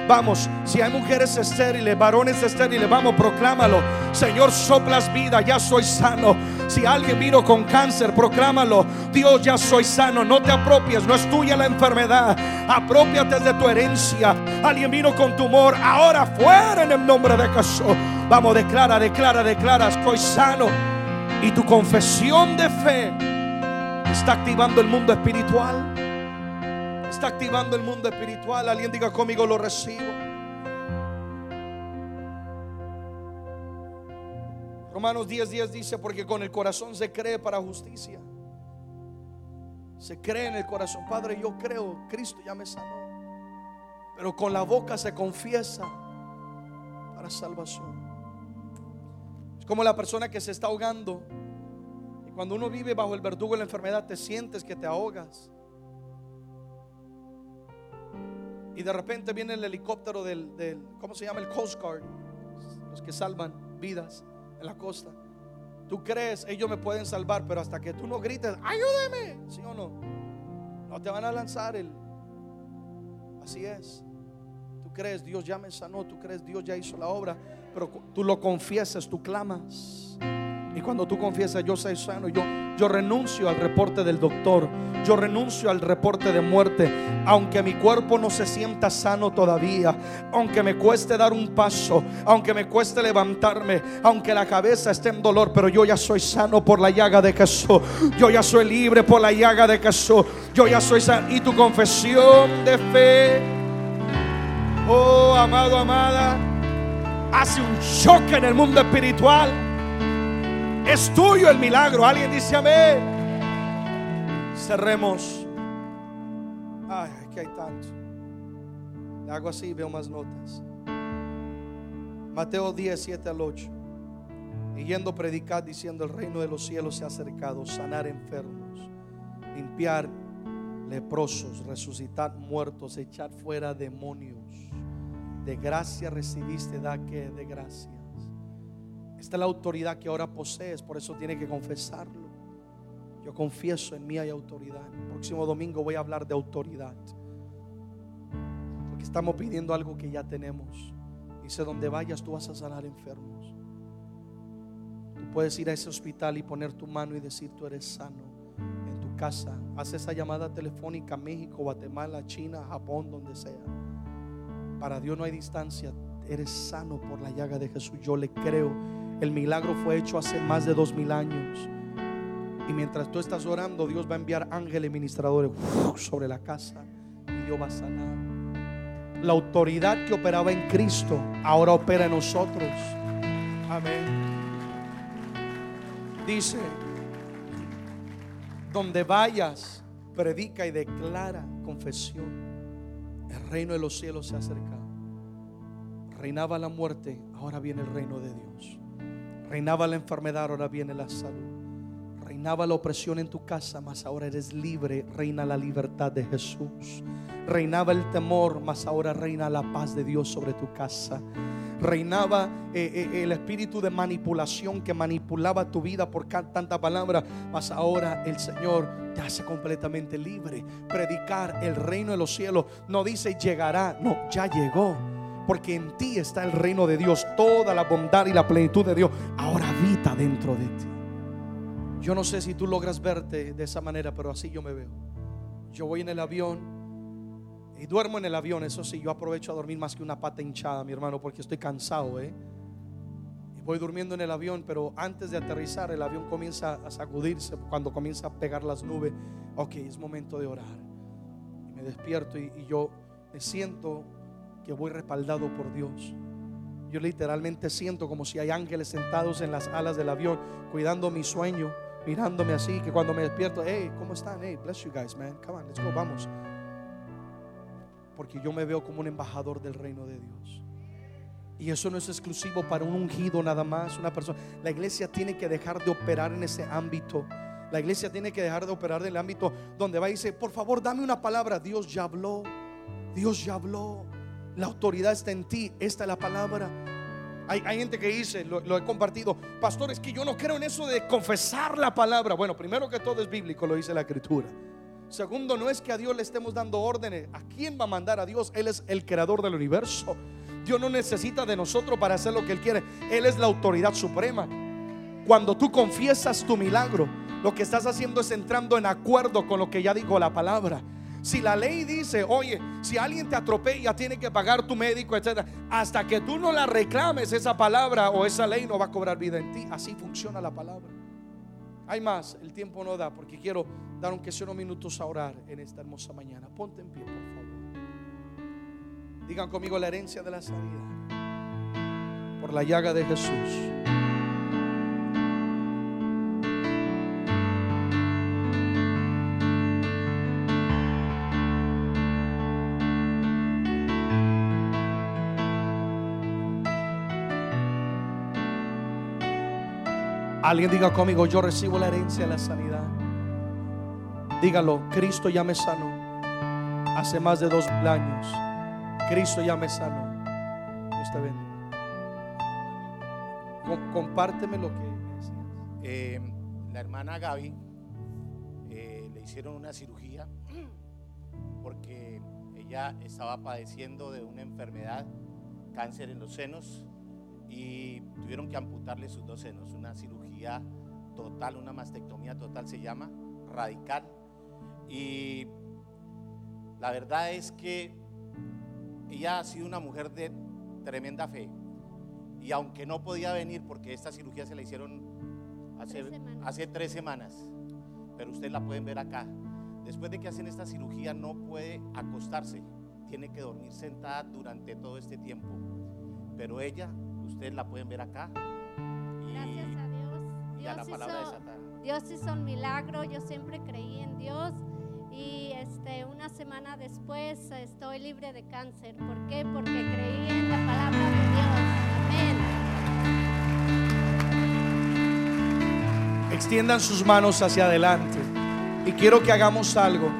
Speaker 1: Vamos, si hay mujeres estériles, varones estériles, vamos, proclámalo. Señor, soplas vida, ya soy sano. Si alguien vino con cáncer, proclámalo. Dios, ya soy sano. No te apropies, no es tuya la enfermedad. Apropiate de tu herencia. Alguien vino con tumor, ahora fuera en el nombre de Jesús. Vamos, declara, declara, declara, estoy sano. Y tu confesión de fe está activando el mundo espiritual está activando el mundo espiritual. Alguien diga conmigo, lo recibo. Romanos 10, 10 dice, porque con el corazón se cree para justicia. Se cree en el corazón. Padre, yo creo, Cristo ya me sanó. Pero con la boca se confiesa para salvación. Como la persona que se está ahogando. Y cuando uno vive bajo el verdugo de la enfermedad, te sientes que te ahogas. Y de repente viene el helicóptero del, ¿cómo se llama? El Coast Guard. Los que salvan vidas en la costa. Tú crees, ellos me pueden salvar, pero hasta que tú no grites, ayúdeme, ¿sí o no? No te van a lanzar el... Así es. Crees, Dios ya me sanó, tú crees, Dios ya hizo la obra, pero tú lo confiesas, tú clamas. Y cuando tú confiesas, yo soy sano, yo, yo renuncio al reporte del doctor, yo renuncio al reporte de muerte, aunque mi cuerpo no se sienta sano todavía, aunque me cueste dar un paso, aunque me cueste levantarme, aunque la cabeza esté en dolor, pero yo ya soy sano por la llaga de Jesús, yo ya soy libre por la llaga de Jesús, yo ya soy sano. Y tu confesión de fe, oh amado, amada, hace un choque en el mundo espiritual es tuyo el milagro. Alguien dice amén. Cerremos. Ay, que hay tanto. hago así, veo más notas. Mateo 10, 7 al 8. Y yendo predicar diciendo el reino de los cielos se ha acercado, sanar enfermos, limpiar leprosos, resucitar muertos, echar fuera demonios. De gracia recibiste, da que de gracia. Esta es la autoridad que ahora posees, por eso tiene que confesarlo. Yo confieso en mí hay autoridad. El próximo domingo voy a hablar de autoridad. Porque estamos pidiendo algo que ya tenemos. Dice, donde vayas tú vas a sanar enfermos. Tú puedes ir a ese hospital y poner tu mano y decir tú eres sano en tu casa. Haz esa llamada telefónica a México, Guatemala, China, Japón, donde sea. Para Dios no hay distancia. Eres sano por la llaga de Jesús. Yo le creo. El milagro fue hecho hace más de dos mil años. Y mientras tú estás orando, Dios va a enviar ángeles ministradores sobre la casa y Dios va a sanar. La autoridad que operaba en Cristo ahora opera en nosotros. Amén. Dice, donde vayas, predica y declara confesión. El reino de los cielos se ha acercado. Reinaba la muerte, ahora viene el reino de Dios. Reinaba la enfermedad, ahora viene la salud. Reinaba la opresión en tu casa, mas ahora eres libre. Reina la libertad de Jesús. Reinaba el temor, mas ahora reina la paz de Dios sobre tu casa. Reinaba eh, eh, el espíritu de manipulación que manipulaba tu vida por tanta palabra, mas ahora el Señor te hace completamente libre. Predicar el reino de los cielos no dice llegará, no, ya llegó porque en ti está el reino de Dios, toda la bondad y la plenitud de Dios ahora habita dentro de ti. Yo no sé si tú logras verte de esa manera, pero así yo me veo. Yo voy en el avión y duermo en el avión, eso sí, yo aprovecho a dormir más que una pata hinchada, mi hermano, porque estoy cansado, ¿eh? Y voy durmiendo en el avión, pero antes de aterrizar el avión comienza a sacudirse, cuando comienza a pegar las nubes, ok, es momento de orar. Y me despierto y, y yo me siento que voy respaldado por Dios. Yo literalmente siento como si hay ángeles sentados en las alas del avión cuidando mi sueño, mirándome así, que cuando me despierto, hey, ¿cómo están? Hey, bless you guys, man. Come on, let's go, vamos. Porque yo me veo como un embajador del reino de Dios. Y eso no es exclusivo para un ungido nada más, una persona. La iglesia tiene que dejar de operar en ese ámbito. La iglesia tiene que dejar de operar en el ámbito donde va y dice, por favor, dame una palabra. Dios ya habló. Dios ya habló. La autoridad está en ti. Esta es la palabra. Hay, gente que dice, lo, lo, he compartido, pastor, es que yo no creo en eso de confesar la palabra. Bueno, primero que todo es bíblico, lo dice la escritura. Segundo, no es que a Dios le estemos dando órdenes. ¿A quién va a mandar a Dios? Él es el creador del universo. Dios no necesita de nosotros para hacer lo que Él quiere. Él es la autoridad suprema. Cuando tú confiesas tu milagro, lo que estás haciendo es entrando en acuerdo con lo que ya dijo la palabra. Si la ley dice, oye, si alguien te atropella, tiene que pagar tu médico, etcétera, hasta que tú no la reclames, esa palabra o esa ley no va a cobrar vida en ti. Así funciona la palabra. Hay más, el tiempo no da, porque quiero dar aunque sea unos minutos a orar en esta hermosa mañana. Ponte en pie, por favor. Digan conmigo la herencia de la sanidad por la llaga de Jesús. Alguien diga conmigo, yo recibo la herencia de la sanidad. Dígalo, Cristo ya me sanó. Hace más de dos mil años. Cristo ya me sanó. Dios compárteme lo que decías.
Speaker 3: Eh, la hermana Gaby eh, le hicieron una cirugía porque ella estaba padeciendo de una enfermedad, cáncer en los senos, y tuvieron que amputarle sus dos senos, una cirugía total, una mastectomía total se llama, radical. Y la verdad es que ella ha sido una mujer de tremenda fe. Y aunque no podía venir porque esta cirugía se la hicieron hace tres semanas, hace tres semanas pero ustedes la pueden ver acá. Después de que hacen esta cirugía no puede acostarse, tiene que dormir sentada durante todo este tiempo. Pero ella Ustedes la pueden ver acá.
Speaker 4: Gracias a Dios. Dios,
Speaker 3: la palabra
Speaker 4: hizo, Dios hizo un milagro. Yo siempre creí en Dios. Después estoy libre de cáncer. ¿Por qué? Porque creí en la palabra de Dios.
Speaker 1: Amén. Extiendan sus manos hacia adelante. Y quiero que hagamos algo.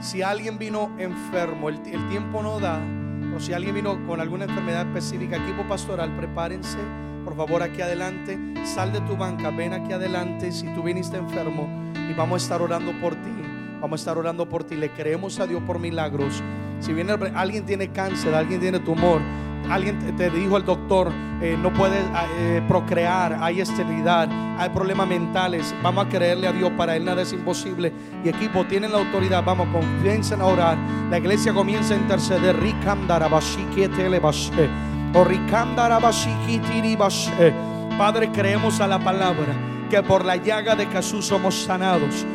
Speaker 1: Si alguien vino enfermo, el, el tiempo no da o si alguien vino con alguna enfermedad específica, equipo pastoral, prepárense. Por favor, aquí adelante. Sal de tu banca, ven aquí adelante si tú viniste enfermo y vamos a estar orando por ti. Vamos a estar orando por ti. Le creemos a Dios por milagros. Si viene alguien tiene cáncer, alguien tiene tumor, Alguien te- dijo el doctor, eh, no puedes eh, procrear, hay esterilidad, hay problemas mentales. Vamos a creerle a Dios, para Él nada es imposible. Y equipo, tienen la autoridad, vamos, comiencen a orar. La iglesia comienza a interceder. Padre, creemos a la palabra que por la llaga de Jesús somos sanados.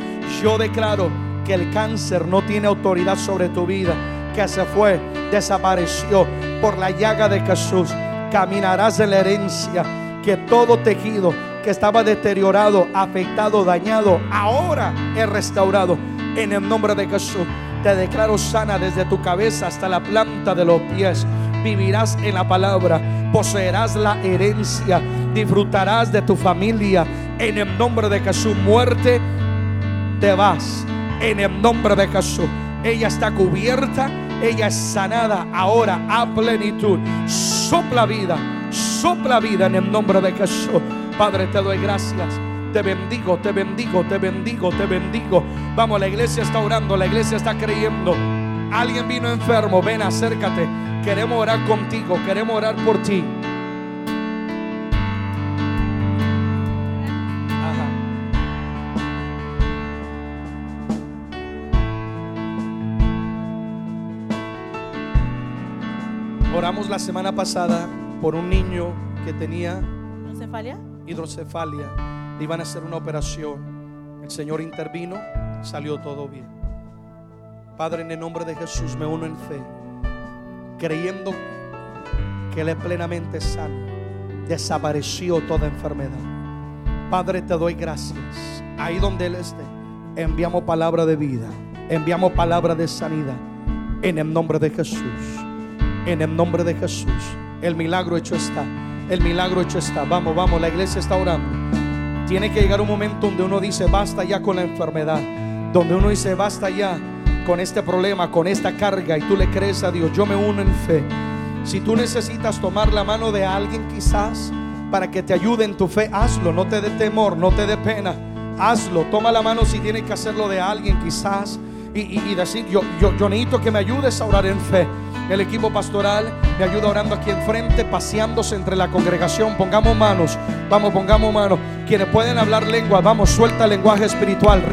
Speaker 1: Yo declaro que el cáncer no tiene autoridad sobre tu vida, que se fue, desapareció por la llaga de Jesús. Caminarás en la herencia, que todo tejido que estaba deteriorado, afectado, dañado, ahora es restaurado. En el nombre de Jesús, te declaro sana desde tu cabeza hasta la planta de los pies. Vivirás en la palabra, poseerás la herencia, disfrutarás de tu familia. En el nombre de Jesús, muerte, te vas. En el nombre de Jesús, ella está cubierta, ella es sanada ahora a plenitud. Sopla vida, sopla vida en el nombre de Jesús. Padre, te doy gracias. Te bendigo, te bendigo, te bendigo, te bendigo. Vamos, la iglesia está orando, la iglesia está creyendo. Alguien vino enfermo, ven, acércate. Queremos orar contigo, queremos orar por ti. Oramos la semana pasada por un niño que tenía
Speaker 5: ¿Cefalia?
Speaker 1: hidrocefalia. Le iban a hacer una operación. El Señor intervino, salió todo bien. Padre, en el nombre de Jesús me uno en fe, creyendo que Él es plenamente sano. Desapareció toda enfermedad. Padre, te doy gracias. Ahí donde Él esté, enviamos palabra de vida, enviamos palabra de sanidad. En el nombre de Jesús. En el nombre de Jesús. El milagro hecho está. El milagro hecho está. Vamos, vamos, la iglesia está orando. Tiene que llegar un momento donde uno dice, basta ya con la enfermedad. Donde uno dice, basta ya con este problema, con esta carga. Y tú le crees a Dios. Yo me uno en fe. Si tú necesitas tomar la mano de alguien quizás para que te ayude en tu fe, hazlo. No te dé temor, no te dé pena. Hazlo. Toma la mano si tienes que hacerlo de alguien quizás. Y, y- decir, yo, yo, yo necesito que me ayudes a orar en fe. El equipo pastoral me ayuda orando aquí enfrente, paseándose entre la congregación. Pongamos manos, vamos, pongamos manos. Quienes pueden hablar lengua, vamos, suelta el lenguaje espiritual.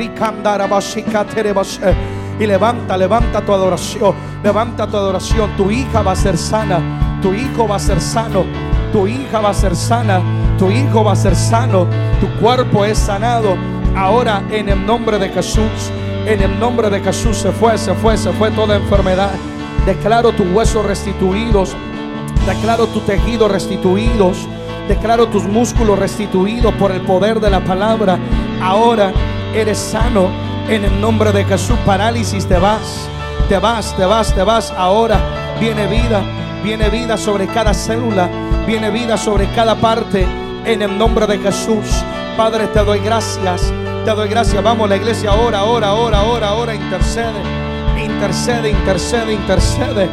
Speaker 1: Y levanta, levanta tu adoración, levanta tu adoración. Tu hija va a ser sana, tu hijo va a ser sano, tu hija va a ser sana, tu hijo va a ser sano, tu cuerpo es sanado. Ahora en el nombre de Jesús, en el nombre de Jesús se fue, se fue, se fue toda enfermedad. Declaro tus huesos restituidos. Declaro tus tejidos restituidos. Declaro tus músculos restituidos por el poder de la palabra. Ahora eres sano en el nombre de Jesús. Parálisis te vas. Te vas, te vas, te vas. Ahora viene vida. Viene vida sobre cada célula. Viene vida sobre cada parte. En el nombre de Jesús. Padre, te doy gracias. Te doy gracias. Vamos, la iglesia ahora, ahora, ahora, ahora, ahora. Intercede. Intercede, intercede, intercede.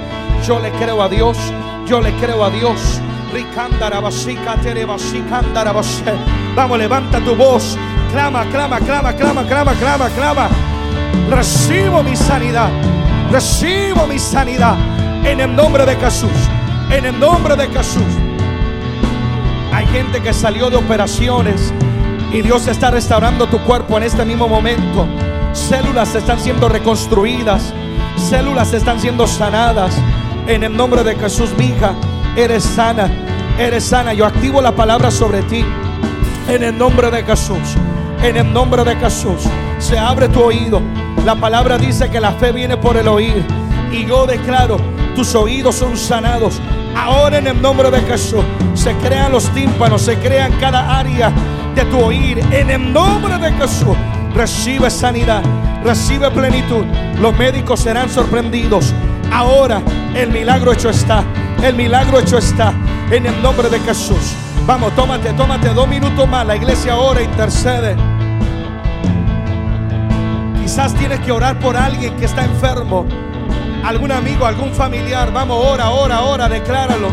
Speaker 1: Yo le creo a Dios. Yo le creo a Dios. Vamos, levanta tu voz. Clama, clama, clama, clama, clama, clama, clama. Recibo mi sanidad. Recibo mi sanidad. En el nombre de Jesús. En el nombre de Jesús. Hay gente que salió de operaciones y Dios está restaurando tu cuerpo en este mismo momento. Células están siendo reconstruidas, células están siendo sanadas. En el nombre de Jesús, mi hija, eres sana, eres sana. Yo activo la palabra sobre ti. En el nombre de Jesús, en el nombre de Jesús, se abre tu oído. La palabra dice que la fe viene por el oír. Y yo declaro, tus oídos son sanados. Ahora en el nombre de Jesús, se crean los tímpanos, se crean cada área de tu oír. En el nombre de Jesús, recibe sanidad, recibe plenitud. Los médicos serán sorprendidos. Ahora el milagro hecho está. El milagro hecho está. En el nombre de Jesús. Vamos, tómate, tómate dos minutos más. La iglesia ahora intercede. Quizás tienes que orar por alguien que está enfermo. Algún amigo, algún familiar. Vamos, ora, ora, ora, decláralo.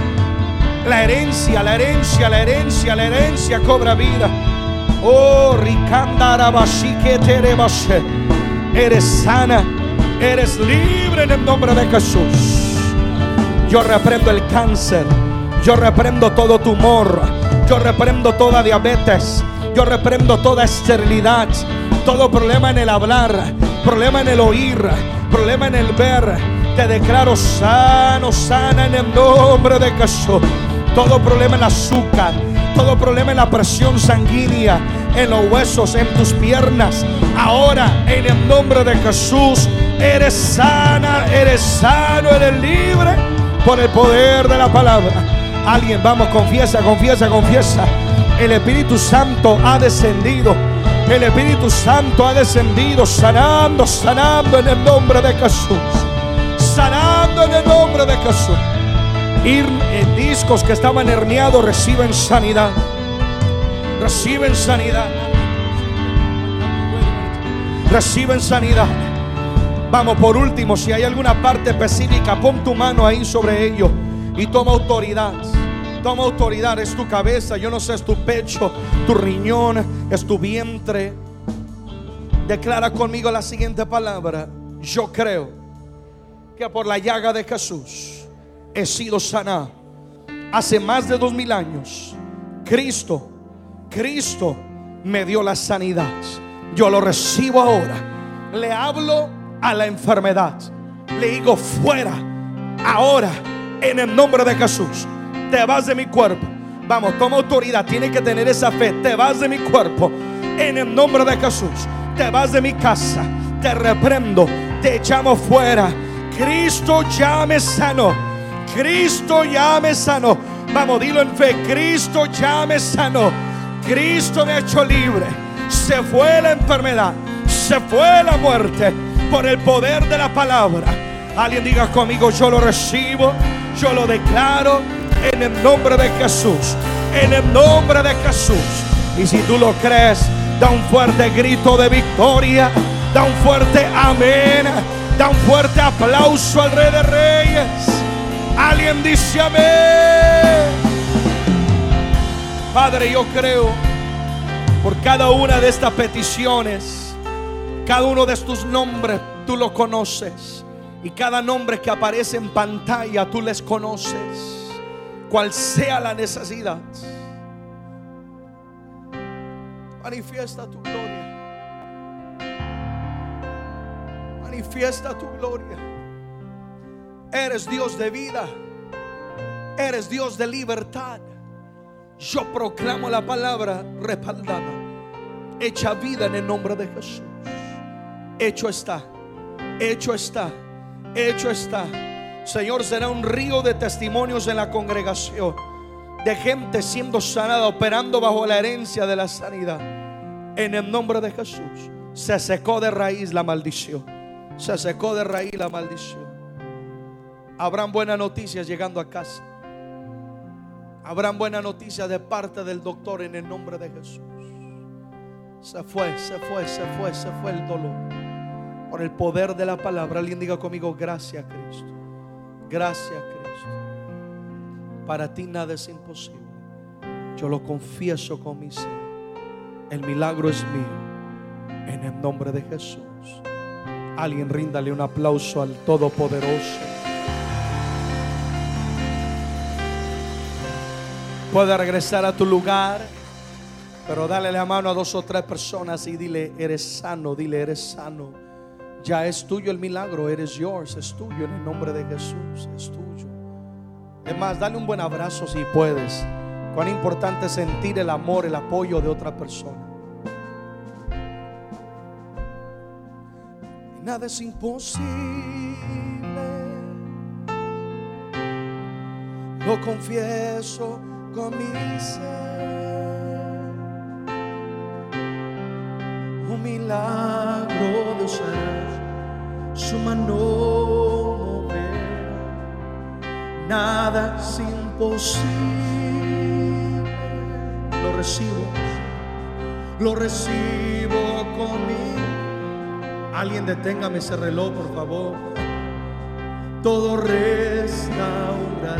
Speaker 1: La herencia, la herencia, la herencia, la herencia cobra vida. Oh. Eres sana, eres libre en el nombre de Jesús. Yo reprendo el cáncer. Yo reprendo todo tumor. Yo reprendo toda diabetes. Yo reprendo toda esterilidad. Todo problema en el hablar. Problema en el oír. Problema en el ver. Te declaro sano, sana en el nombre de Jesús. Todo problema en el azúcar. Todo problema en la presión sanguínea. En los huesos, en tus piernas. Ahora, en el nombre de Jesús. Eres sana, eres sano, eres libre por el poder de la palabra. Alguien, vamos, confiesa, confiesa, confiesa. El Espíritu Santo ha descendido. El Espíritu Santo ha descendido, sanando, sanando en el nombre de Jesús. Sanando en el nombre de Jesús. Ir en discos que estaban herniados reciben sanidad. Reciben sanidad. Reciben sanidad. Vamos, por último, si hay alguna parte específica, pon tu mano ahí sobre ello y toma autoridad. Toma autoridad, es tu cabeza, yo no sé, es tu pecho, tu riñón, es tu vientre. Declara conmigo la siguiente palabra. Yo creo que por la llaga de Jesús he sido sanado. Hace más de dos mil años, Cristo, Cristo me dio la sanidad. Yo lo recibo ahora. Le hablo a la enfermedad. Le digo fuera, ahora, en el nombre de Jesús. Te vas de mi cuerpo. Vamos, toma autoridad. Tienes que tener esa fe. Te vas de mi cuerpo. En el nombre de Jesús. Te vas de mi casa. Te reprendo. Te echamos fuera. Cristo ya me sanó. Cristo ya me sanó. Vamos, dilo en fe. Cristo ya me sanó. Cristo me ha hecho libre. Se fue la enfermedad. Se fue la muerte por el poder de la palabra. Alguien diga conmigo, yo lo recibo, yo lo declaro en el nombre de Jesús, en el nombre de Jesús. Y si tú lo crees, da un fuerte grito de victoria, da un fuerte amén, da un fuerte aplauso al Rey de Reyes. Alguien dice amén. Padre, yo creo por cada una de estas peticiones cada uno de estos nombres tú lo conoces. Y cada nombre que aparece en pantalla tú les conoces. Cual sea la necesidad. Manifiesta tu gloria. Manifiesta tu gloria. Eres Dios de vida. Eres Dios de libertad. Yo proclamo la palabra respaldada. Hecha vida en el nombre de Jesús hecho está, hecho está, hecho está. Señor, será un río de testimonios en la congregación, de gente siendo sanada, operando bajo la herencia de la sanidad. En el nombre de Jesús, se secó de raíz la maldición. Se secó de raíz la maldición. Habrán buenas noticias llegando a casa. Habrán buenas noticias de parte del doctor en el nombre de Jesús. Se fue, se fue, se fue, se fue el dolor por el poder de la palabra. Alguien diga conmigo, gracias Cristo. Gracias Cristo. Para ti nada es imposible. Yo lo confieso con mi ser. El milagro es mío. En el nombre de Jesús. Alguien ríndale un aplauso al Todopoderoso. Puede regresar a tu lugar. Pero dale la mano a dos o tres personas y dile, eres sano, dile, eres sano. Ya es tuyo el milagro, eres yours, es tuyo en el nombre de Jesús, es tuyo. Es más, dale un buen abrazo si puedes. Cuán importante es sentir el amor, el apoyo de otra persona. nada es imposible. Lo confieso con mi ser. Un milagro de ser su mano mover, nada es imposible. Lo recibo, lo recibo conmigo. Alguien deténgame ese reloj, por favor. Todo restaurará,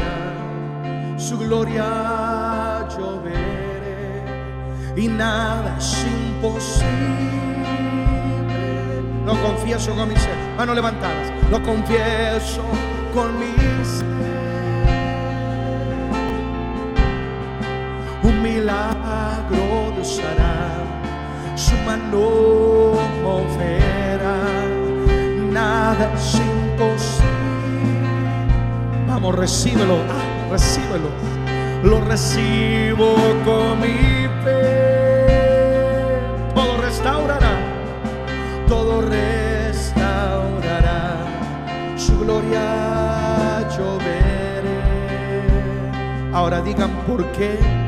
Speaker 1: su gloria y nada es imposible. Lo confieso con mis manos levantadas, lo confieso con mis Un milagro Dios hará, su mano moverá, nada es imposible. Vamos, recíbelo, ah, recíbelo, lo recibo conmigo. Todo restaurará, todo restaurará. Su gloria. Ahora digan por qué.